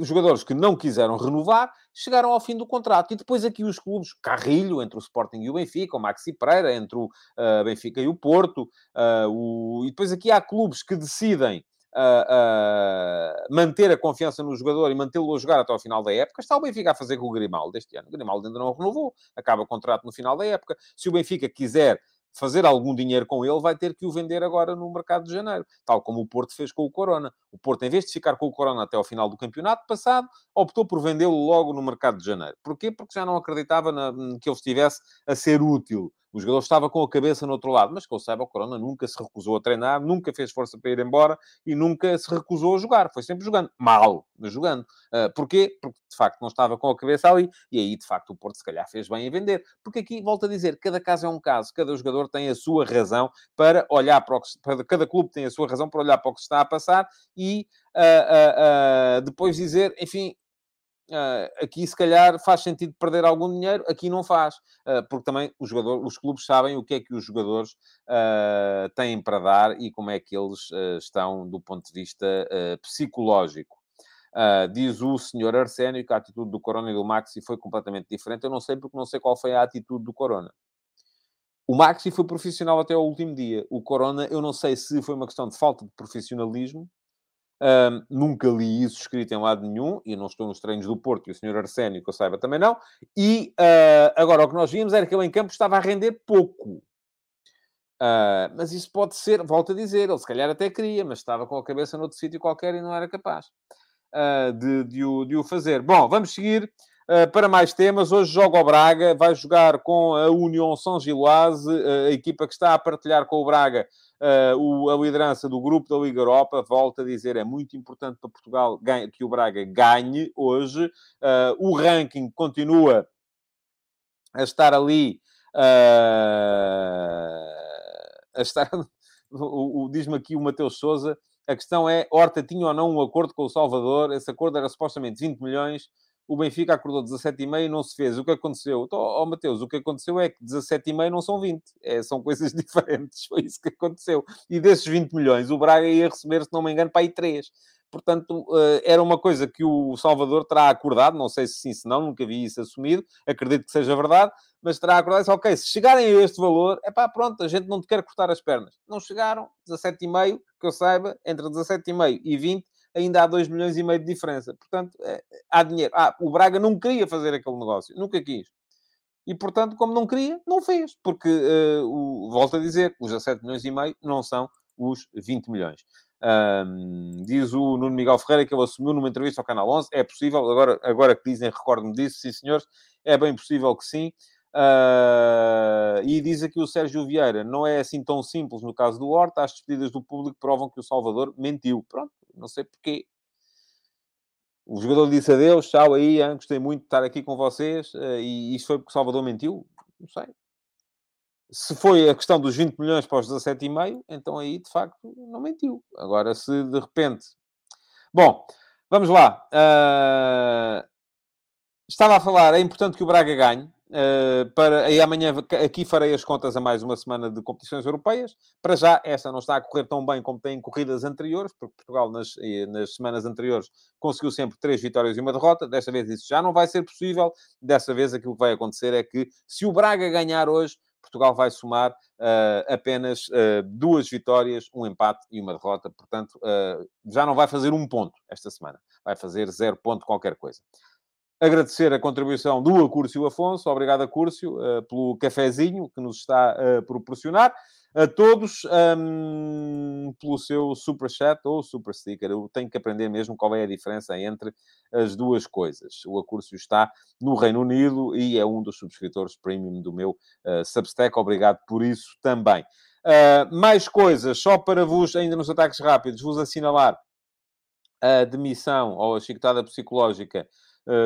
S2: jogadores que não quiseram renovar chegaram ao fim do contrato. E depois aqui os clubes, Carrilho, entre o Sporting e o Benfica, o Maxi Pereira, entre o uh, Benfica e o Porto, uh, o... e depois aqui há clubes que decidem uh, manter a confiança no jogador e mantê-lo a jogar até ao final da época. Está o Benfica a fazer com o Grimaldo este ano. O Grimaldo ainda não renovou, acaba o contrato no final da época. Se o Benfica quiser fazer algum dinheiro com ele, vai ter que o vender agora no mercado de janeiro, tal como o Porto fez com o Corona. O Porto, em vez de ficar com o Corona até ao final do campeonato passado, optou por vendê-lo logo no mercado de janeiro. Porquê? Porque já não acreditava na, que ele estivesse a ser útil. O jogador estava com a cabeça no outro lado, mas que eu saiba, o Corona nunca se recusou a treinar, nunca fez força para ir embora e nunca se recusou a jogar. Foi sempre jogando. Mal, mas jogando. Uh, porquê? Porque, de facto, não estava com a cabeça ali e aí, de facto, o Porto, se calhar, fez bem em vender. Porque aqui, volto a dizer, cada caso é um caso. Cada jogador tem a sua razão para olhar para o que... Para, cada clube tem a sua razão para olhar para o que se está a passar e uh, uh, depois dizer, enfim, Uh, aqui se calhar faz sentido perder algum dinheiro, aqui não faz, uh, porque também os, jogadores, os clubes sabem o que é que os jogadores uh, têm para dar e como é que eles estão do ponto de vista psicológico. diz o senhor Arsénio que a atitude do Corona e do Maxi foi completamente diferente. Eu não sei porque não sei qual foi a atitude do Corona. O Maxi foi profissional até ao último dia. O Corona, eu não sei se foi uma questão de falta de profissionalismo um, nunca li isso escrito em lado nenhum, e não estou nos treinos do Porto, e o senhor Arsénio, que eu saiba, também não. E uh, agora, o que nós vimos era que ele em campo estava a render pouco. Uh, mas isso pode ser, volto a dizer, ele se calhar até queria, mas estava com a cabeça noutro sítio qualquer e não era capaz uh, de, de, o, de, o, fazer. Bom, vamos seguir para mais temas. Hoje joga o Braga, vai jogar com a União São Giloase, a equipa que está a partilhar com o Braga uh, a liderança do grupo da Liga Europa, volto a dizer, é muito importante para Portugal que o Braga ganhe hoje. Uh, o ranking continua a estar ali. Uh, a estar. o, o Diz-me aqui o Mateus Souza. A questão é: Horta tinha ou não um acordo com o Salvador? Esse acordo era supostamente 20 milhões o Benfica acordou 17,5 e não se fez. O que aconteceu? Então, oh, Mateus, o que aconteceu é que 17,5 não são 20. É, são coisas (laughs) diferentes. Foi isso que aconteceu. E desses 20 milhões, o Braga ia receber, se não me engano, para aí 3. Portanto, eh, era uma coisa que o Salvador terá acordado, não sei se sim, se não, nunca vi isso assumido, acredito que seja verdade, mas terá acordado e ok, se chegarem a este valor, é pá, pronto, a gente não te quer cortar as pernas. Não chegaram, 17,5, que eu saiba, entre 17,5 e 20, ainda há 2 milhões e meio de diferença. Portanto, é, há dinheiro. Ah, o Braga não queria fazer aquele negócio, nunca quis. E, portanto, como não queria, não fez. Porque, uh, o, volto a dizer, os 17 milhões e meio não são os 20 milhões. Um, diz o Nuno Miguel Ferreira que ele assumiu numa entrevista ao Canal 11. É possível, agora, agora que dizem, recordo-me disso, sim senhores, é bem possível que sim. Uh, e diz aqui o Sérgio Vieira, não é assim tão simples no caso do Horta, as despedidas do público provam que o Salvador mentiu. Pronto, não sei porquê. O jogador disse adeus, tchau aí, hein? gostei muito de estar aqui com vocês, uh, e isso foi porque o Salvador mentiu? Não sei. Se foi a questão dos 20 milhões para os 17,5, então aí, de facto, não mentiu. Agora, se de repente... Bom, vamos lá. Uh... Estava a falar, é importante que o Braga ganhe. Uh, para, e amanhã aqui farei as contas a mais uma semana de competições europeias. Para já, esta não está a correr tão bem como tem corridas anteriores, porque Portugal nas, nas semanas anteriores conseguiu sempre três vitórias e uma derrota. Desta vez isso já não vai ser possível. Desta vez aquilo que vai acontecer é que se o Braga ganhar hoje, Portugal vai somar uh, apenas uh, duas vitórias, um empate e uma derrota. Portanto, já não vai fazer um ponto esta semana. Vai fazer zero ponto qualquer coisa. Agradecer a contribuição do Acúrcio Afonso, obrigado Acúrcio, uh, pelo cafezinho que nos está a proporcionar. A todos um, pelo seu super chat ou super sticker. Eu tenho que aprender mesmo qual é a diferença entre as duas coisas. O Acúrcio está no Reino Unido e é um dos subscritores premium do meu uh, Substack. Obrigado por isso também. Uh, mais coisas, só para vos, ainda nos ataques rápidos, vos assinalar a demissão ou a chicotada psicológica eh,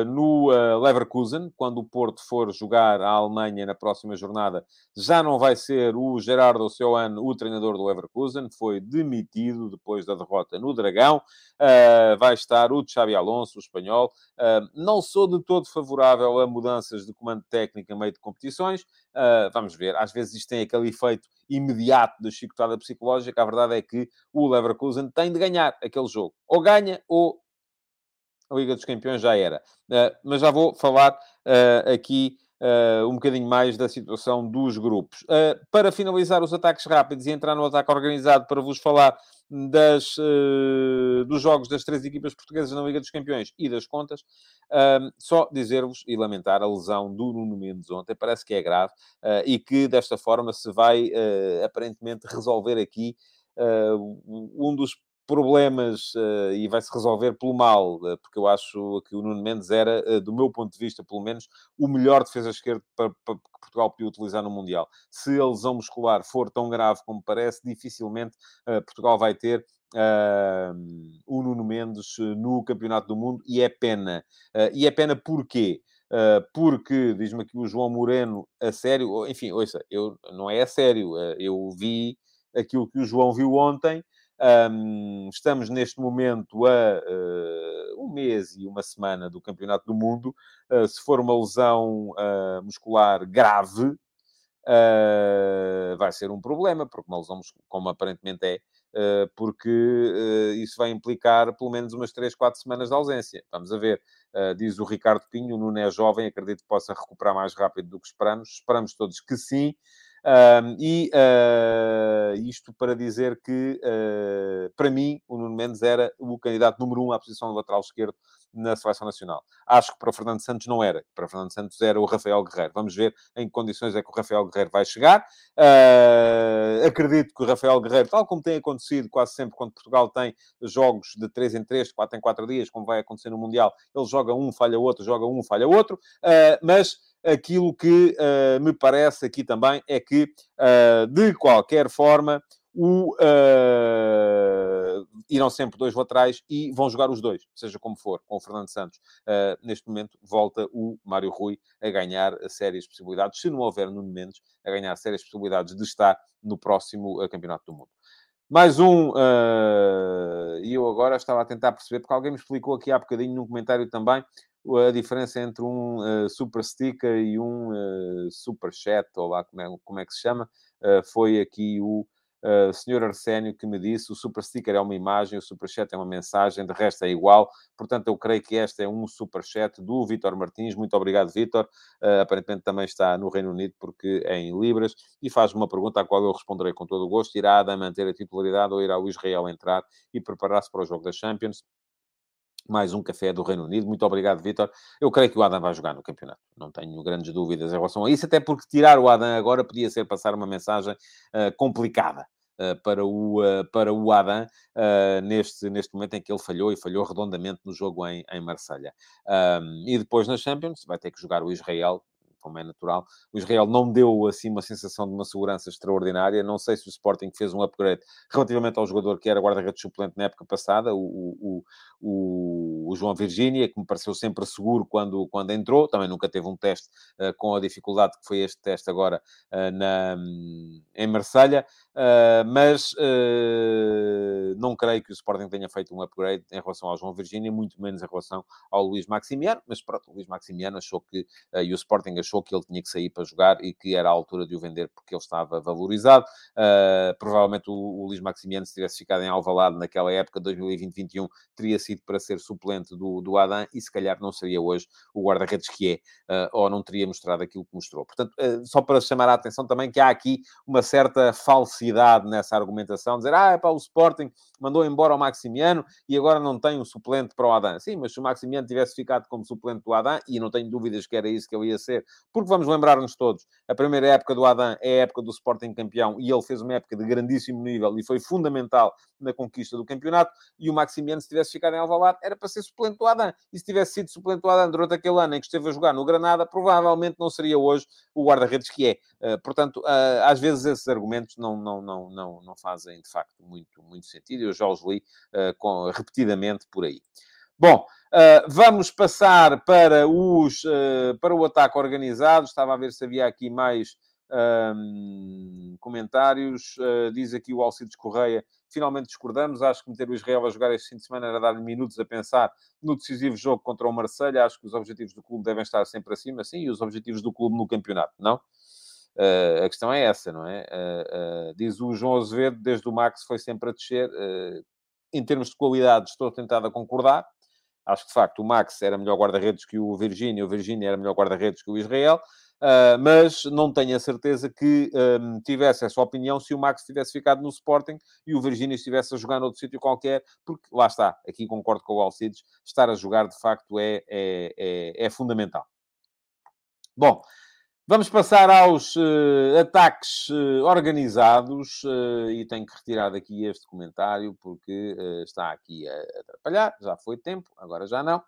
S2: no uh, Leverkusen, quando o Porto for jogar à Alemanha na próxima jornada, já não vai ser o Gerardo Oceano o treinador do Leverkusen, foi demitido depois da derrota no Dragão, uh, vai estar o Xabi Alonso, o espanhol. não sou de todo favorável a mudanças de comando técnico a meio de competições, vamos ver, às vezes isto tem aquele efeito imediato de chicotada psicológica, a verdade é que o Leverkusen tem de ganhar aquele jogo. Ou ganha ou a Liga dos Campeões já era. Uh, mas já vou falar uh, aqui uh, um bocadinho mais da situação dos grupos. para finalizar os ataques rápidos e entrar no ataque organizado para vos falar das, dos jogos das três equipas portuguesas na Liga dos Campeões e das contas, só dizer-vos e lamentar a lesão do Nuno Mendes ontem, parece que é grave, e que desta forma se vai aparentemente resolver aqui um dos problemas uh, e vai-se resolver pelo mal, uh, porque eu acho que o Nuno Mendes era, uh, do meu ponto de vista, pelo menos, o melhor defesa esquerda para, para, que Portugal podia utilizar no Mundial. Se a lesão muscular for tão grave como parece, dificilmente Portugal vai ter o Nuno Mendes no Campeonato do Mundo e é pena. e é pena porquê? porque, diz-me aqui o João Moreno, a sério, enfim, ouça, eu, não é a sério, eu vi aquilo que o João viu ontem, um, estamos neste momento a uh, um mês e uma semana do Campeonato do Mundo. Uh, se for uma lesão uh, muscular grave, vai ser um problema, porque uma lesão, como aparentemente é, porque isso vai implicar pelo menos umas 3, 4 semanas de ausência. Vamos a ver. diz o Ricardo Pinho, o Nuno é jovem, acredito que possa recuperar mais rápido do que esperamos. Esperamos todos que sim. E uh, isto para dizer que, uh, para mim, o Nuno Mendes era o candidato número um à posição de lateral esquerdo na seleção nacional. Acho que para o Fernando Santos não era. Para o Fernando Santos era o Rafael Guerreiro. Vamos ver em que condições é que o Rafael Guerreiro vai chegar. Uh, acredito que o Rafael Guerreiro, tal como tem acontecido quase sempre quando Portugal tem jogos de 3 em 3, 4 em 4 dias, como vai acontecer no Mundial, ele joga um, falha outro, joga um, falha outro. mas Aquilo que uh, me parece aqui também é que, uh, de qualquer forma, o, uh, irão sempre dois laterais e vão jogar os dois, seja como for, com o Fernando Santos. Uh, neste momento, volta o Mário Rui a ganhar sérias possibilidades, se não houver Nuno Mendes, a ganhar sérias possibilidades de estar no próximo uh, Campeonato do Mundo. Mais um, e eu agora estava a tentar perceber, porque alguém me explicou aqui há bocadinho num comentário também, a diferença entre um uh, super sticker e um uh, super chat, ou lá como é, como é que se chama, uh, foi aqui o uh, senhor Arsénio que me disse, o super sticker é uma imagem, o super chat é uma mensagem, de resto é igual, portanto eu creio que este é um super chat do Vitor Martins, muito obrigado Vitor, aparentemente também está no Reino Unido porque é em Libras, e faz uma pergunta à qual eu responderei com todo o gosto, irá a manter a titularidade ou irá o Israel entrar e preparar-se para o jogo da Champions? Mais um café do Reino Unido. Muito obrigado, Vitor. Eu creio que o Adam vai jogar no campeonato. Não tenho grandes dúvidas em relação a isso, até porque tirar o Adam agora podia ser passar uma mensagem uh, complicada. Uh, para, o, uh, para o Adam, neste, neste momento em que ele falhou e falhou redondamente no jogo em, em Marselha. Um, e depois na Champions vai ter que jogar o Israel, como é natural. O Israel não deu, assim, uma sensação de uma segurança extraordinária. Não sei se o Sporting fez um upgrade relativamente ao jogador que era guarda-redes suplente na época passada, o, o, o, João Virgínia, que me pareceu sempre seguro quando, quando entrou. Também nunca teve um teste uh, com a dificuldade que foi este teste agora uh, na, em Marselha. Uh, mas não creio que o Sporting tenha feito um upgrade em relação ao João Virgínia, muito menos em relação ao Luís Maximiano. Mas pronto, o Luís Maximiano achou que, e o Sporting achou que ele tinha que sair para jogar e que era a altura de o vender porque ele estava valorizado. provavelmente o, o Luís Maximiano, se tivesse ficado em Alvalade naquela época, 2020-21, teria sido para ser suplente do, do Adam e se calhar não seria hoje o guarda-redes que é, uh, ou não teria mostrado aquilo que mostrou. Portanto, uh, só para chamar a atenção também que há aqui uma certa falsidade nessa argumentação, dizer, ah, é para o Sporting mandou embora o Maximiano e agora não tem um suplente para o Adam. Sim, mas se o Maximiano tivesse ficado como suplente do Adam, e não tenho dúvidas que era isso que ele ia ser, porque vamos lembrar-nos todos, a primeira época do Adam é a época do Sporting campeão e ele fez uma época de grandíssimo nível e foi fundamental na conquista do campeonato, e o Maximiano, se tivesse ficado em Alvalade, era para ser suplente do Adam. E se tivesse sido suplente do Adam durante aquele ano em que esteve a jogar no Granada, provavelmente não seria hoje o guarda-redes que é. Uh, portanto, uh, às vezes esses argumentos não, não, não, não, não fazem, de facto, muito, muito sentido. Eu já os li com, repetidamente por aí. Bom, uh, vamos passar para, os, uh, para o ataque organizado. Estava a ver se havia aqui mais um, comentários. Uh, diz aqui o Alcides Correia finalmente discordamos. Acho que meter o Israel a jogar este fim de semana era dar-lhe minutos a pensar no decisivo jogo contra o Marselha. Acho que os objetivos do clube devem estar sempre acima, sim, e os objetivos do clube no campeonato, não? Uh, a questão é essa, não é? Uh, uh, diz o João Azevedo, desde o Max foi sempre a descer. em termos de qualidade, estou tentado a concordar. Acho que, de facto, o Max era melhor guarda-redes que o Virgínia, o Virgínia era melhor guarda-redes que o Israel. Uh, mas não tenho a certeza que um, tivesse essa opinião se o Max tivesse ficado no Sporting e o Virgínia estivesse a jogar noutro sítio qualquer, porque lá está, aqui concordo com o Alcides, estar a jogar de facto é, é, é, é fundamental. Bom, Vamos passar aos uh, ataques uh, organizados uh, e tenho que retirar daqui este comentário porque está aqui a atrapalhar. Já foi tempo, agora já não.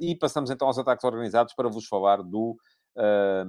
S2: E passamos então aos ataques organizados para vos falar do, uh,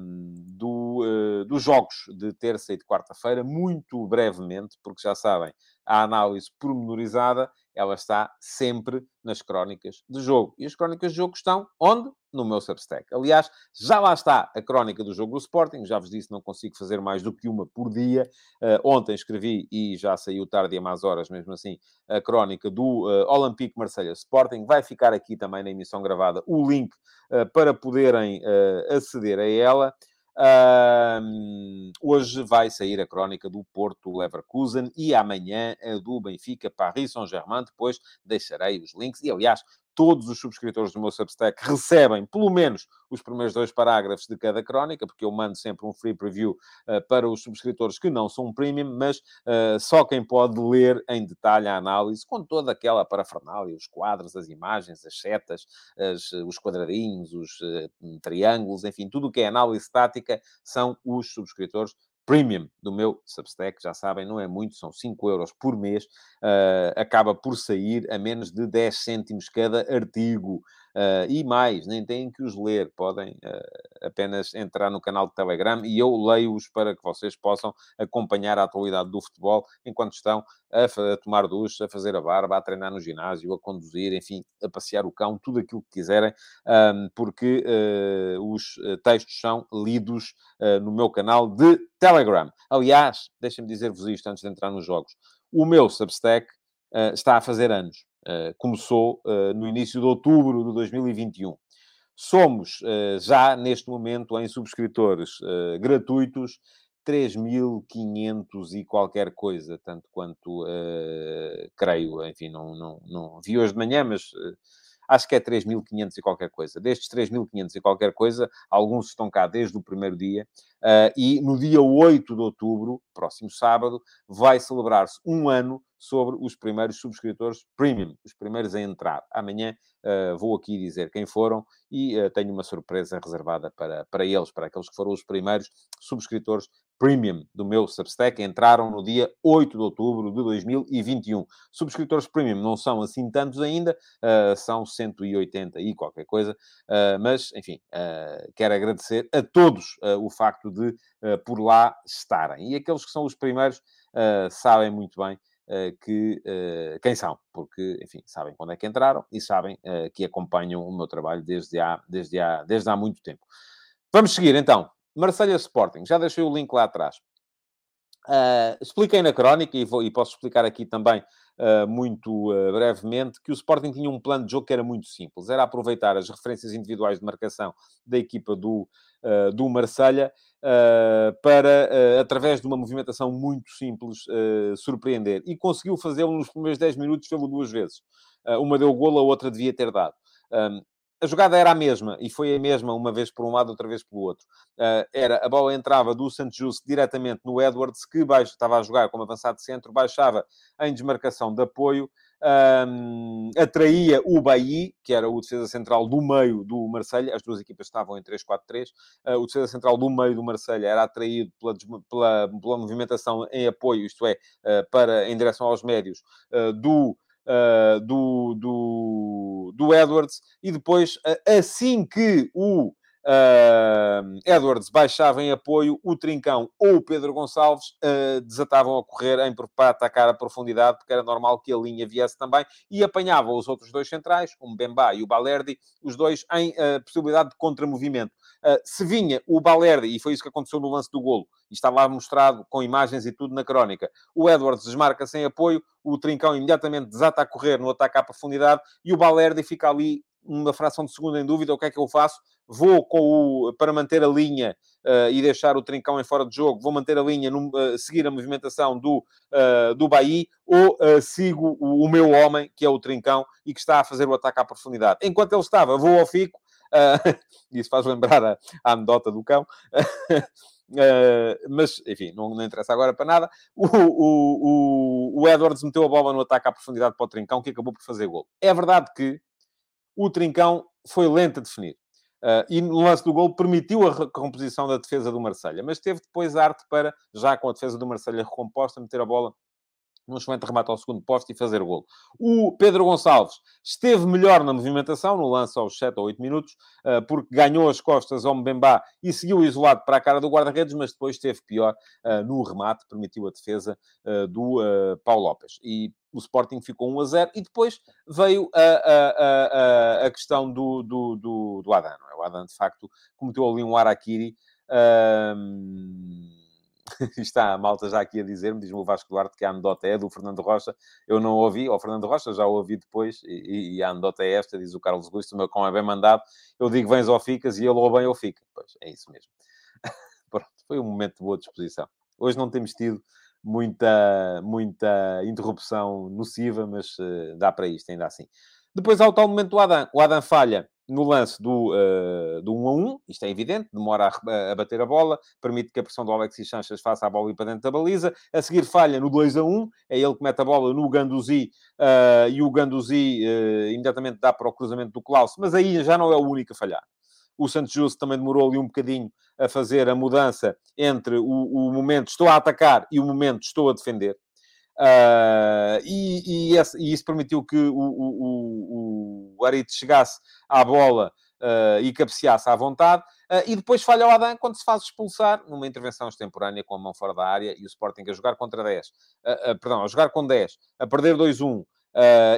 S2: do, dos jogos de terça e de quarta-feira, muito brevemente, porque já sabem, a análise pormenorizada ela está sempre nas crónicas de jogo. E as crónicas de jogo estão onde? No meu Substack. Aliás, já lá está a crónica do jogo do Sporting. Já vos disse, não consigo fazer mais do que uma por dia. Uh, ontem escrevi, e já saiu tarde e a mais horas, mesmo assim, a crónica do uh, Olympique Marselha Sporting. Vai ficar aqui também na emissão gravada o link uh, para poderem aceder a ela. Uh, hoje vai sair a crónica do Porto Leverkusen e amanhã a do Benfica Paris Saint-Germain. Depois deixarei os links. E, aliás, todos os subscritores do meu Substack recebem pelo menos os primeiros dois parágrafos de cada crónica, porque eu mando sempre um free preview uh, para os subscritores que não são premium, mas uh, só quem pode ler em detalhe a análise, com toda aquela parafernália, os quadros, as imagens, as setas, as, os quadradinhos, os uh, triângulos, enfim, tudo o que é análise estática são os subscritores premium do meu Substack, já sabem, não é muito, são 5 euros por mês, uh, acaba por sair a menos de 10 cêntimos cada artigo. Uh, e mais, nem têm que os ler, podem uh, apenas entrar no canal de Telegram e eu leio-os para que vocês possam acompanhar a atualidade do futebol enquanto estão a, a, tomar ducha, a fazer a barba, a treinar no ginásio, a conduzir, enfim, a passear o cão, tudo aquilo que quiserem, porque uh, os textos são lidos no meu canal de Telegram. Aliás, deixem-me dizer-vos isto antes de entrar nos jogos. O meu Substack está a fazer anos. Eh, começou uh, no início de outubro de 2021. Somos uh, já, neste momento, em subscritores gratuitos, 3.500 e qualquer coisa, tanto quanto creio, enfim, não, não, não vi hoje de manhã, mas acho que é 3.500 e qualquer coisa. Destes 3.500 e qualquer coisa, alguns estão cá desde o primeiro dia, uh, e no dia 8 de outubro, próximo sábado, vai celebrar-se um ano sobre os primeiros subscritores premium, os primeiros a entrar. Amanhã uh, vou aqui dizer quem foram e uh, tenho uma surpresa reservada para, para eles, para aqueles que foram os primeiros subscritores Premium do meu Substack entraram no dia 8 de outubro de 2021. Subscritores Premium não são assim tantos ainda, uh, são 180 e qualquer coisa, uh, mas, enfim, uh, quero agradecer a todos o facto de por lá estarem. E aqueles que são os primeiros sabem muito bem que quem são, porque, enfim, sabem quando é que entraram e sabem que acompanham o meu trabalho desde há, desde há, desde há muito tempo. Vamos seguir, então. Marselha Sporting, já deixei o link lá atrás. Uh, expliquei na crónica, e, vou, e, posso explicar aqui também uh, muito uh, brevemente, que o Sporting tinha um plano de jogo que era muito simples. Era aproveitar as referências individuais de marcação da equipa do, do Marselha para, através de uma movimentação muito simples, surpreender. E conseguiu fazê-lo nos primeiros 10 minutos, fez duas vezes. uma deu golo, a outra devia ter dado. Um, a jogada era a mesma, e foi a mesma uma vez por um lado, outra vez pelo outro. Uh, era, a bola entrava do Santos Justo diretamente no Edwards, que baixo, estava a jogar como avançado de centro, baixava em desmarcação de apoio, um, atraía o Bailly, que era o defesa central do meio do Marselha, as duas equipas estavam em 3-4-3, uh, ah, o defesa central do meio do Marselha era atraído pela, pela, pela movimentação em apoio, isto é, uh, para, em direção aos médios, do do, do, do Edwards, e depois, assim que o uh, Edwards baixava em apoio, o Trincão ou o Pedro Gonçalves uh, desatavam a correr em, para atacar a profundidade, porque era normal que a linha viesse também, e apanhavam os outros dois centrais, o Mbemba e o Balerdi, os dois em uh, possibilidade de contramovimento. Uh, se vinha o Balerdi, e foi isso que aconteceu no lance do golo, e está lá mostrado com imagens e tudo na crónica, o Edwards desmarca sem apoio, o Trincão imediatamente desata a correr no ataque à profundidade, e o Balerdi fica ali uma fração de segundo em dúvida, o que é que eu faço? Vou com o, para manter a linha uh, e deixar o Trincão em fora de jogo, vou manter a linha, no, uh, seguir a movimentação do, uh, do Bahia, ou sigo o, o, meu homem, que é o Trincão, e que está a fazer o ataque à profundidade. Enquanto ele estava, vou ao fico, (laughs) isso faz lembrar a, a anedota do cão, Uh, (laughs) mas, enfim, não, não, interessa agora para nada. O, o, o, o Edwards meteu a bola no ataque à profundidade para o Trincão, que acabou por fazer gol. É verdade que o Trincão foi lento a definir. Uh, e no lance do gol permitiu a recomposição da defesa do Marselha, mas teve depois arte para, já com a defesa do Marselha recomposta, meter a bola num excelente remate ao segundo posto e fazer gol. O Pedro Gonçalves esteve melhor na movimentação, no lance aos 7 ou 8 minutos, ah, porque ganhou as costas ao Mbemba e seguiu isolado para a cara do guarda-redes, mas depois esteve pior ah, no remate, permitiu a defesa ah, do Paulo Lopes. E o Sporting ficou 1 a 0 e depois veio a, a, a, a questão do, do, do, do Adan. É? O Adan, de facto, cometeu ali um Araquiri. Um (laughs) está a malta já aqui a dizer-me, diz-me o Vasco Duarte, que a anedota é do Fernando Rocha. Eu não ouvi, ou Fernando Rocha já ouvi depois, e, e, a anedota é esta, diz o Carlos Gusto, o meu cão é bem mandado. Eu digo vens ou ficas, e ele ou bem ou fica. Pois, é isso mesmo. (laughs) Pronto, foi um momento de boa disposição. Hoje não temos tido muita, muita interrupção nociva, mas uh, dá para isto, ainda assim. Depois há o tal momento do Adam. O Adam falha no lance do, uh, do 1 a 1, isto é evidente, demora a, a, bater a bola, permite que a pressão do Alexis Sanches faça a bola ir para dentro da baliza, a seguir falha no 2 a 1, é ele que mete a bola no Ganduzi, uh, e o Ganduzi uh, imediatamente dá para o cruzamento do Klaus, mas aí já não é o único a falhar. O Santos Justo também demorou ali um bocadinho a fazer a mudança entre o, o momento estou a atacar e o momento estou a defender. Uh, e, e, esse, e, isso permitiu que o, o, o, o chegasse à bola uh, e cabeceasse à vontade. Uh, e depois falha o Adam quando se faz expulsar numa intervenção extemporânea com a mão fora da área e o Sporting a jogar contra 10. perdão, a jogar com 10, a perder 2-1.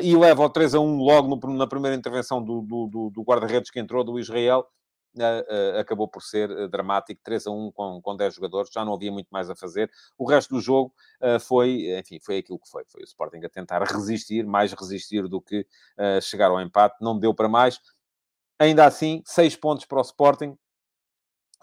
S2: e leva ao 3 a 1 logo no, na primeira intervenção do, do, do, do guarda-redes que entrou, do Israel, acabou por ser uh, dramático, 3 a 1 com, com 10 jogadores, já não havia muito mais a fazer. O resto do jogo uh, foi, enfim, foi aquilo que foi. Foi o Sporting a tentar (laughs) resistir, mais resistir do que chegar ao empate, não deu para mais. Ainda assim, 6 pontos para o Sporting,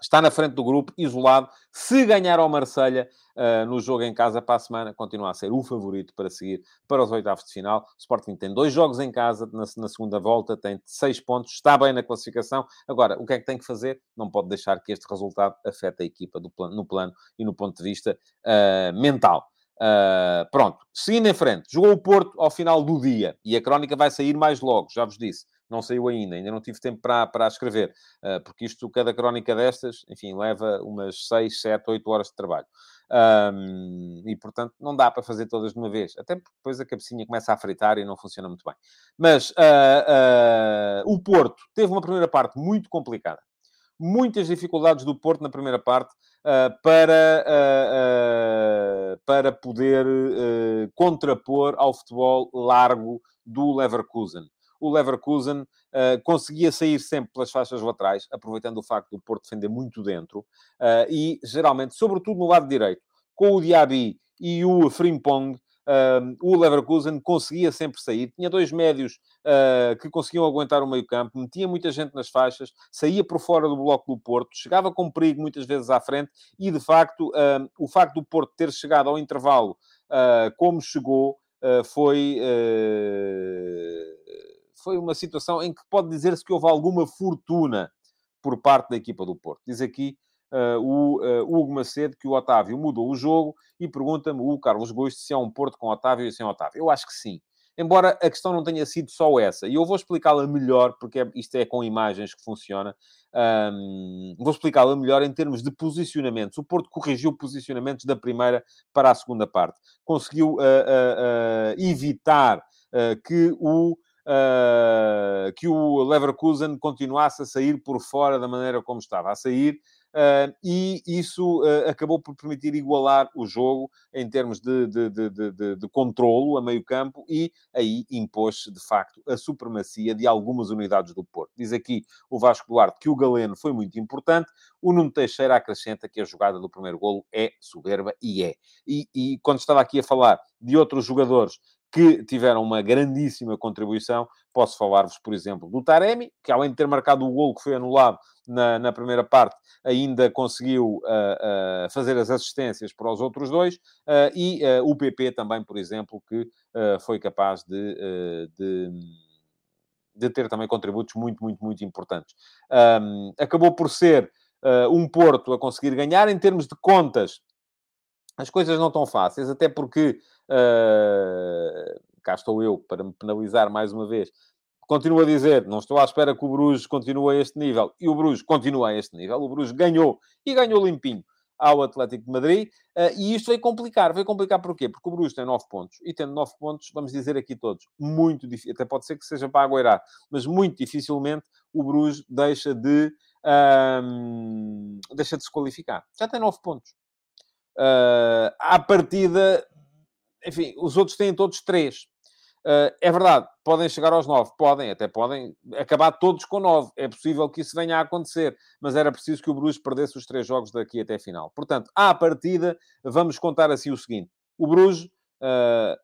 S2: está na frente do grupo, isolado. Se ganhar ao Marselha uh, no jogo em casa para a semana, continua a ser o favorito para seguir para os oitavos de final. O Sporting tem dois jogos em casa na, na, segunda volta, tem seis pontos, está bem na classificação. Agora, o que é que tem que fazer? Não pode deixar que este resultado afete a equipa no plano e no ponto de vista uh, mental. Uh, pronto, seguindo em frente, jogou o Porto ao final do dia e a crónica vai sair mais logo, já vos disse. Não saiu ainda, ainda não tive tempo para, para escrever, uh, porque isto, cada crónica destas, enfim, leva umas 6, 7, 8 horas de trabalho. Um, e, portanto, não dá para fazer todas de uma vez. Até porque depois a cabecinha começa a fritar e não funciona muito bem. Mas uh, uh, o Porto teve uma primeira parte muito complicada. Muitas dificuldades do Porto na primeira parte uh, para, para poder contrapor ao futebol largo do Leverkusen o Leverkusen uh, conseguia sair sempre pelas faixas laterais, aproveitando o facto do Porto defender muito dentro, uh, e geralmente, sobretudo no lado direito, com o Diaby e o Frimpong, uh, o Leverkusen conseguia sempre sair. Tinha dois médios que conseguiam aguentar o meio-campo, metia muita gente nas faixas, saía por fora do bloco do Porto, chegava com perigo muitas vezes à frente, e de facto, o facto do Porto ter chegado ao intervalo como chegou foi foi uma situação em que pode dizer-se que houve alguma fortuna por parte da equipa do Porto. Diz aqui uh, o uh, Hugo Macedo que o Otávio mudou o jogo e pergunta-me o Carlos Gosto se é um Porto com Otávio e sem Otávio. Eu acho que sim. Embora a questão não tenha sido só essa. E eu vou explicá-la melhor, porque é, isto é com imagens que funciona. Um, vou explicá-la melhor em termos de posicionamentos. O Porto corrigiu posicionamentos da primeira para a segunda parte. Conseguiu uh, evitar que o uh, que o Leverkusen continuasse a sair por fora da maneira como estava a sair. Uh, e isso uh, acabou por permitir igualar o jogo em termos de, de, de, de, de controlo a meio campo e aí impôs-se, de facto, a supremacia de algumas unidades do Porto. Diz aqui o Vasco Duarte que o Galeno foi muito importante, o Nuno Teixeira acrescenta que a jogada do primeiro golo é soberba e é. E, e quando estava aqui a falar de outros jogadores que tiveram uma grandíssima contribuição. Posso falar-vos, por exemplo, do Taremi, que além de ter marcado o gol que foi anulado na, na primeira parte, ainda conseguiu uh, uh, fazer as assistências para os outros dois, uh, e o PP também, por exemplo, que foi capaz de, de, de, ter também contributos muito, muito, muito importantes. Um, acabou por ser um Porto a conseguir ganhar em termos de contas as coisas não estão fáceis, até porque uh, cá estou eu para me penalizar mais uma vez. Continuo a dizer, não estou à espera que o Bruges continue a este nível. E o Bruges continua a este nível. O Bruges ganhou e ganhou limpinho ao Atlético de Madrid. Uh, e isto vai complicar. Vai complicar porquê? Porque o Bruges tem 9 pontos. E tendo 9 pontos, vamos dizer aqui todos, muito difícil. Até pode ser que seja para agueirar. Mas muito dificilmente o Bruges deixa de... Um, deixa de se qualificar. Já tem 9 pontos. Uh, à partida, enfim, os outros têm todos três. Uh, é verdade, podem chegar aos nove, podem, até podem acabar todos com nove. É possível que isso venha a acontecer, mas era preciso que o Bruges perdesse os três jogos daqui até a final. Portanto, à partida, vamos contar assim o seguinte: o Bruges uh,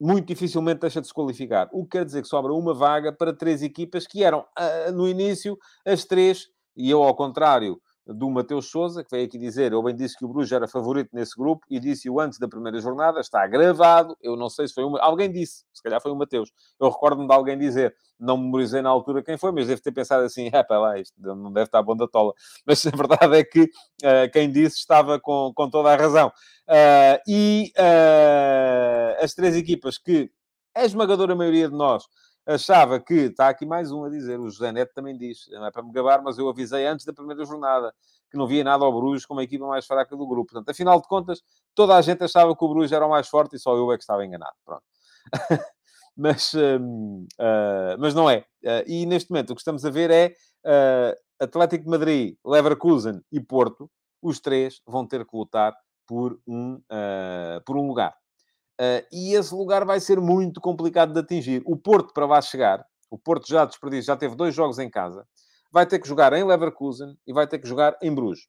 S2: muito dificilmente deixa de se qualificar, o que quer dizer que sobra uma vaga para três equipas que eram uh, no início as três, e eu, ao contrário do Mateus Souza, que veio aqui dizer, eu bem disse que o Bruges era favorito nesse grupo e disse-o antes da primeira jornada, está gravado, eu não sei se foi uma... alguém disse, se calhar foi o Mateus, eu recordo-me de alguém dizer, não memorizei na altura quem foi, mas devo ter pensado assim, (laughs) é para lá, isto não deve estar bom da tola, mas a verdade é que uh, quem disse estava com, com toda a razão. Uh, e uh, as três equipas que a esmagadora maioria de nós achava que, está aqui mais um a dizer, o José Neto também diz, não é para me gabar, mas eu avisei antes da primeira jornada que não via nada ao Bruges como a equipa mais fraca do grupo. Portanto, afinal de contas, toda a gente achava que o Bruges era o mais forte e só eu é que estava enganado. Pronto. (laughs) mas, uh, uh, mas não é. Uh, e neste momento o que estamos a ver é Atlético de Madrid, Leverkusen e Porto, os três vão ter que lutar por um, por um lugar. Uh, e esse lugar vai ser muito complicado de atingir. O Porto, para lá chegar, o Porto já desperdício, já teve dois jogos em casa, vai ter que jogar em Leverkusen e vai ter que jogar em Bruges.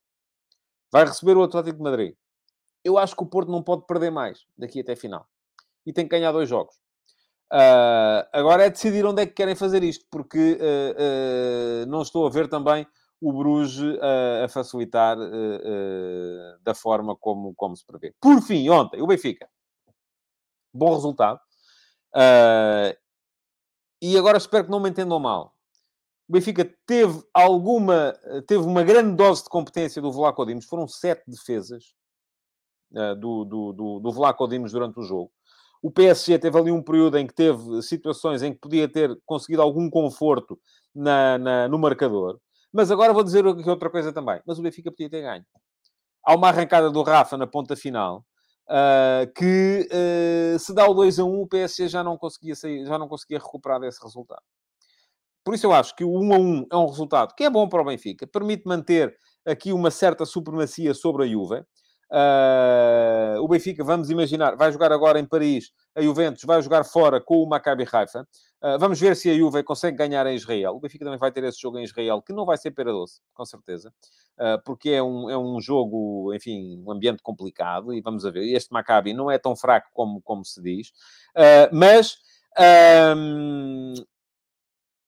S2: Vai receber o Atlético de Madrid. Eu acho que o Porto não pode perder mais daqui até a final. E tem que ganhar dois jogos. Uh, agora é decidir onde é que querem fazer isto, porque uh, não estou a ver também o Bruges a facilitar da forma como, como se prevê. Por fim, ontem, o Benfica bom resultado. Uh, e agora espero que não me entendam mal. O Benfica teve alguma, teve uma grande dose de competência do Vlaco Dimos. Foram sete defesas. uh, do, do, do, do Vlaco Dimos durante o jogo. O PSG teve ali um período em que teve situações em que podia ter conseguido algum conforto na, na, no marcador. Mas agora vou dizer outra coisa também. Mas o Benfica podia ter ganho. Há uma arrancada do Rafa na ponta final, uh, que uh, se dá o 2 a 1, o PSG já não conseguia sair, já não conseguia recuperar desse resultado. Por isso eu acho que o 1 a 1 é um resultado que é bom para o Benfica, permite manter aqui uma certa supremacia sobre a Juve. Uh, o Benfica, vamos imaginar, vai jogar agora em Paris, a Juventus vai jogar fora com o Maccabi Haifa. Uh, vamos ver se a Juve consegue ganhar em Israel. O Benfica também vai ter esse jogo em Israel, que não vai ser pera doce, com certeza, uh, porque é um, é um jogo, enfim, um ambiente complicado, e vamos ver. Este Maccabi não é tão fraco como, como se diz, mas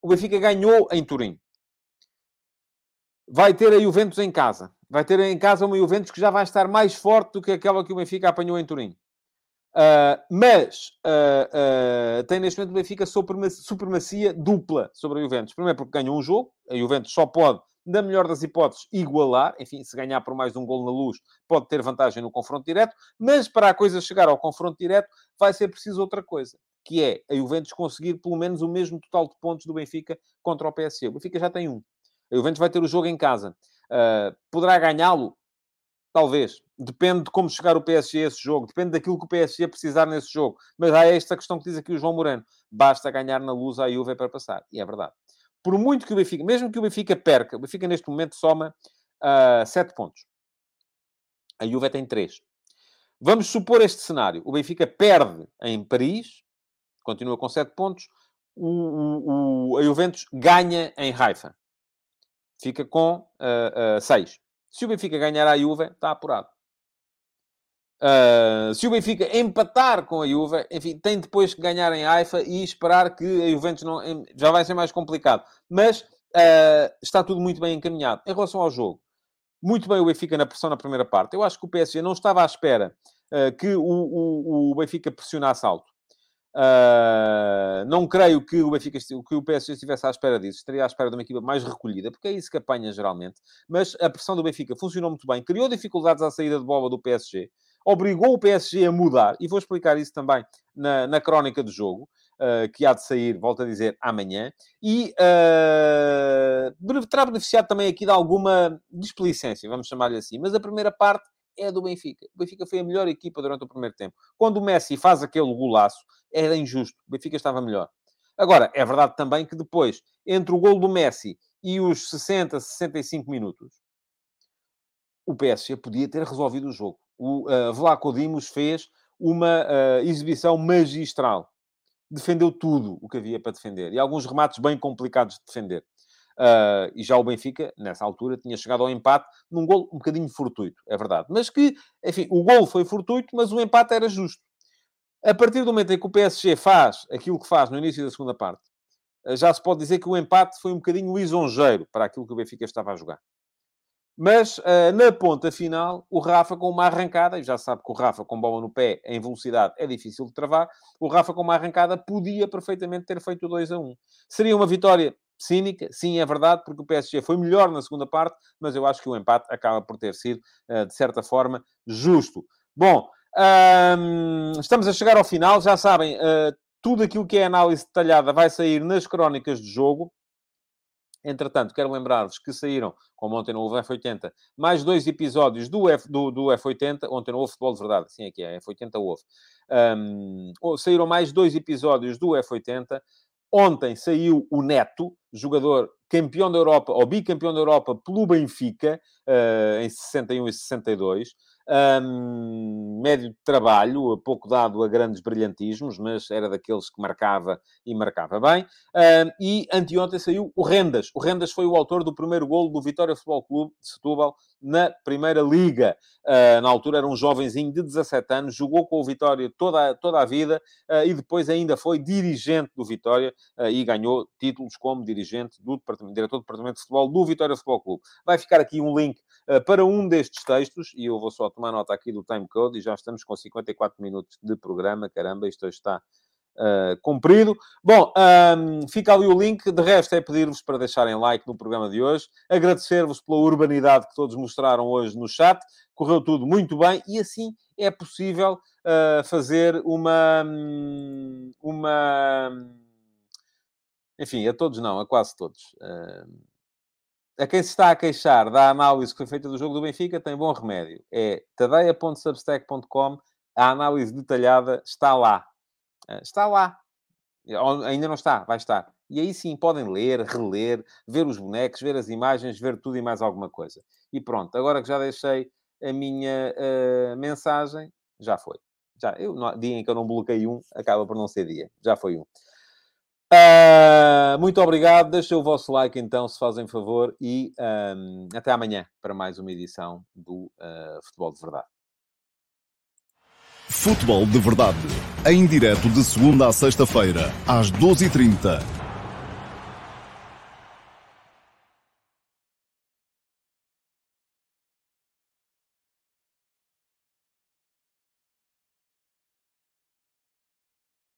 S2: o Benfica ganhou em Turim. Vai ter a Juventus em casa vai ter em casa uma Juventus que já vai estar mais forte do que aquela que o Benfica apanhou em Turim. Uh, mas uh, uh, tem neste momento o Benfica supremacia, supremacia dupla sobre a Juventus. Primeiro porque ganhou um jogo, a Juventus só pode, na melhor das hipóteses, igualar. Enfim, se ganhar por mais um gol na luz, pode ter vantagem no confronto direto. Mas para a coisa chegar ao confronto direto, vai ser preciso outra coisa. Que é a Juventus conseguir pelo menos o mesmo total de pontos do Benfica contra o PSG. O Benfica já tem um. A Juventus vai ter o jogo em casa. Poderá ganhá-lo? Talvez. Depende de como chegar o PSG a esse jogo. Depende daquilo que o PSG precisar nesse jogo. Mas há esta questão que diz aqui o João Moreno. Basta ganhar na luz à Juve para passar. E é verdade. Por muito que o Benfica... Mesmo que o Benfica perca, o Benfica neste momento soma uh, 7 pontos. A Juve tem 3. Vamos supor este cenário. O Benfica perde em Paris. Continua com 7 pontos. O, o, o, a Juventus ganha em Haifa fica com 6. Uh, uh, se o Benfica ganhar a Juve, está apurado. Uh, se o Benfica empatar com a Juve, enfim, tem depois que ganhar em Haifa e esperar que a Juventus não... Já vai ser mais complicado. Mas uh, está tudo muito bem encaminhado. Em relação ao jogo, muito bem o Benfica na pressão na primeira parte. Eu acho que o PSG não estava à espera uh, que o, o, o Benfica pressionasse alto. Uh, não creio que o Benfica, que o PSG estivesse à espera disso. Estaria à espera de uma equipa mais recolhida, porque é isso que apanha geralmente. Mas a pressão do Benfica funcionou muito bem, criou dificuldades à saída de bola do PSG, obrigou o PSG a mudar, e vou explicar isso também na, na crónica do jogo, uh, que há de sair, volto a dizer, amanhã, e uh, terá beneficiado também aqui de alguma displicência, vamos chamar-lhe assim. Mas a primeira parte é do Benfica. O Benfica foi a melhor equipa durante o primeiro tempo. Quando o Messi faz aquele golaço, era injusto. O Benfica estava melhor. Agora, é verdade também que depois, entre o gol do Messi e os 60, 65 minutos, o PSG podia ter resolvido o jogo. O uh, Vlaco Dimos fez uma uh, exibição magistral. Defendeu tudo o que havia para defender. E alguns remates bem complicados de defender. Uh, e já o Benfica, nessa altura, tinha chegado ao empate num gol um bocadinho fortuito, é verdade. Mas que, enfim, o gol foi fortuito, mas o empate era justo. A partir do momento em que o PSG faz aquilo que faz no início da segunda parte, uh, já se pode dizer que o empate foi um bocadinho lisonjeiro para aquilo que o Benfica estava a jogar. Mas uh, na ponta final, o Rafa com uma arrancada, e já sabe que o Rafa com bola no pé em velocidade é difícil de travar, o Rafa com uma arrancada podia perfeitamente ter feito o 2 a 1. Seria uma vitória cínica, sim, é verdade, porque o PSG foi melhor na segunda parte, mas eu acho que o empate acaba por ter sido, eh, de certa forma, justo. Bom, estamos a chegar ao final, já sabem, uh, tudo aquilo que é análise detalhada vai sair nas crónicas de jogo. Entretanto, quero lembrar-vos que saíram, como ontem no houve F80, mais dois episódios do, F, do, do F80. Ontem não houve futebol de verdade, sim, aqui é, F80 houve. Um, saíram mais dois episódios do F80. Ontem saiu o Neto, jogador campeão da Europa, ou bicampeão da Europa pelo Benfica, uh, em 61 e 62 um, médio de trabalho, pouco dado a grandes brilhantismos, mas era daqueles que marcava e marcava bem. Um, e anteontem saiu o Rendas. O Rendas foi o autor do primeiro golo do Vitória Futebol Clube de Setúbal na Primeira Liga. Uh, na altura era um jovenzinho de 17 anos, jogou com o Vitória toda, toda a vida uh, e depois ainda foi dirigente do Vitória uh, e ganhou títulos como dirigente do departamento, diretor do Departamento de Futebol do Vitória Futebol Clube. Vai ficar aqui um link para um destes textos e eu vou só tomar nota aqui do timecode e já estamos com 54 minutos de programa. Caramba, isto está uh, comprido. Bom, um, fica ali o link. De resto, é pedir-vos para deixarem like no programa de hoje. Agradecer-vos pela urbanidade que todos mostraram hoje no chat. Correu tudo muito bem e assim é possível uh, fazer uma, hum, uma. Enfim, a todos não, a quase todos. Uh, a quem se está a queixar da análise que foi feita do jogo do Benfica, tem bom remédio. É tadeia.substack.com, a análise detalhada está lá. Uh, está lá. Ainda não está, vai estar. E aí sim podem ler, reler, ver os bonecos, ver as imagens, ver tudo e mais alguma coisa. E pronto, agora que já deixei a minha uh, mensagem, já foi. Já, eu, dia em que eu não bloqueei um, acaba por não ser dia. Já foi um. Uh, muito obrigado. Deixem o vosso like então, se fazem favor. E um, até amanhã para mais uma edição do uh, Futebol de Verdade.
S1: Futebol de Verdade. Em direto de segunda a sexta-feira, às 12h30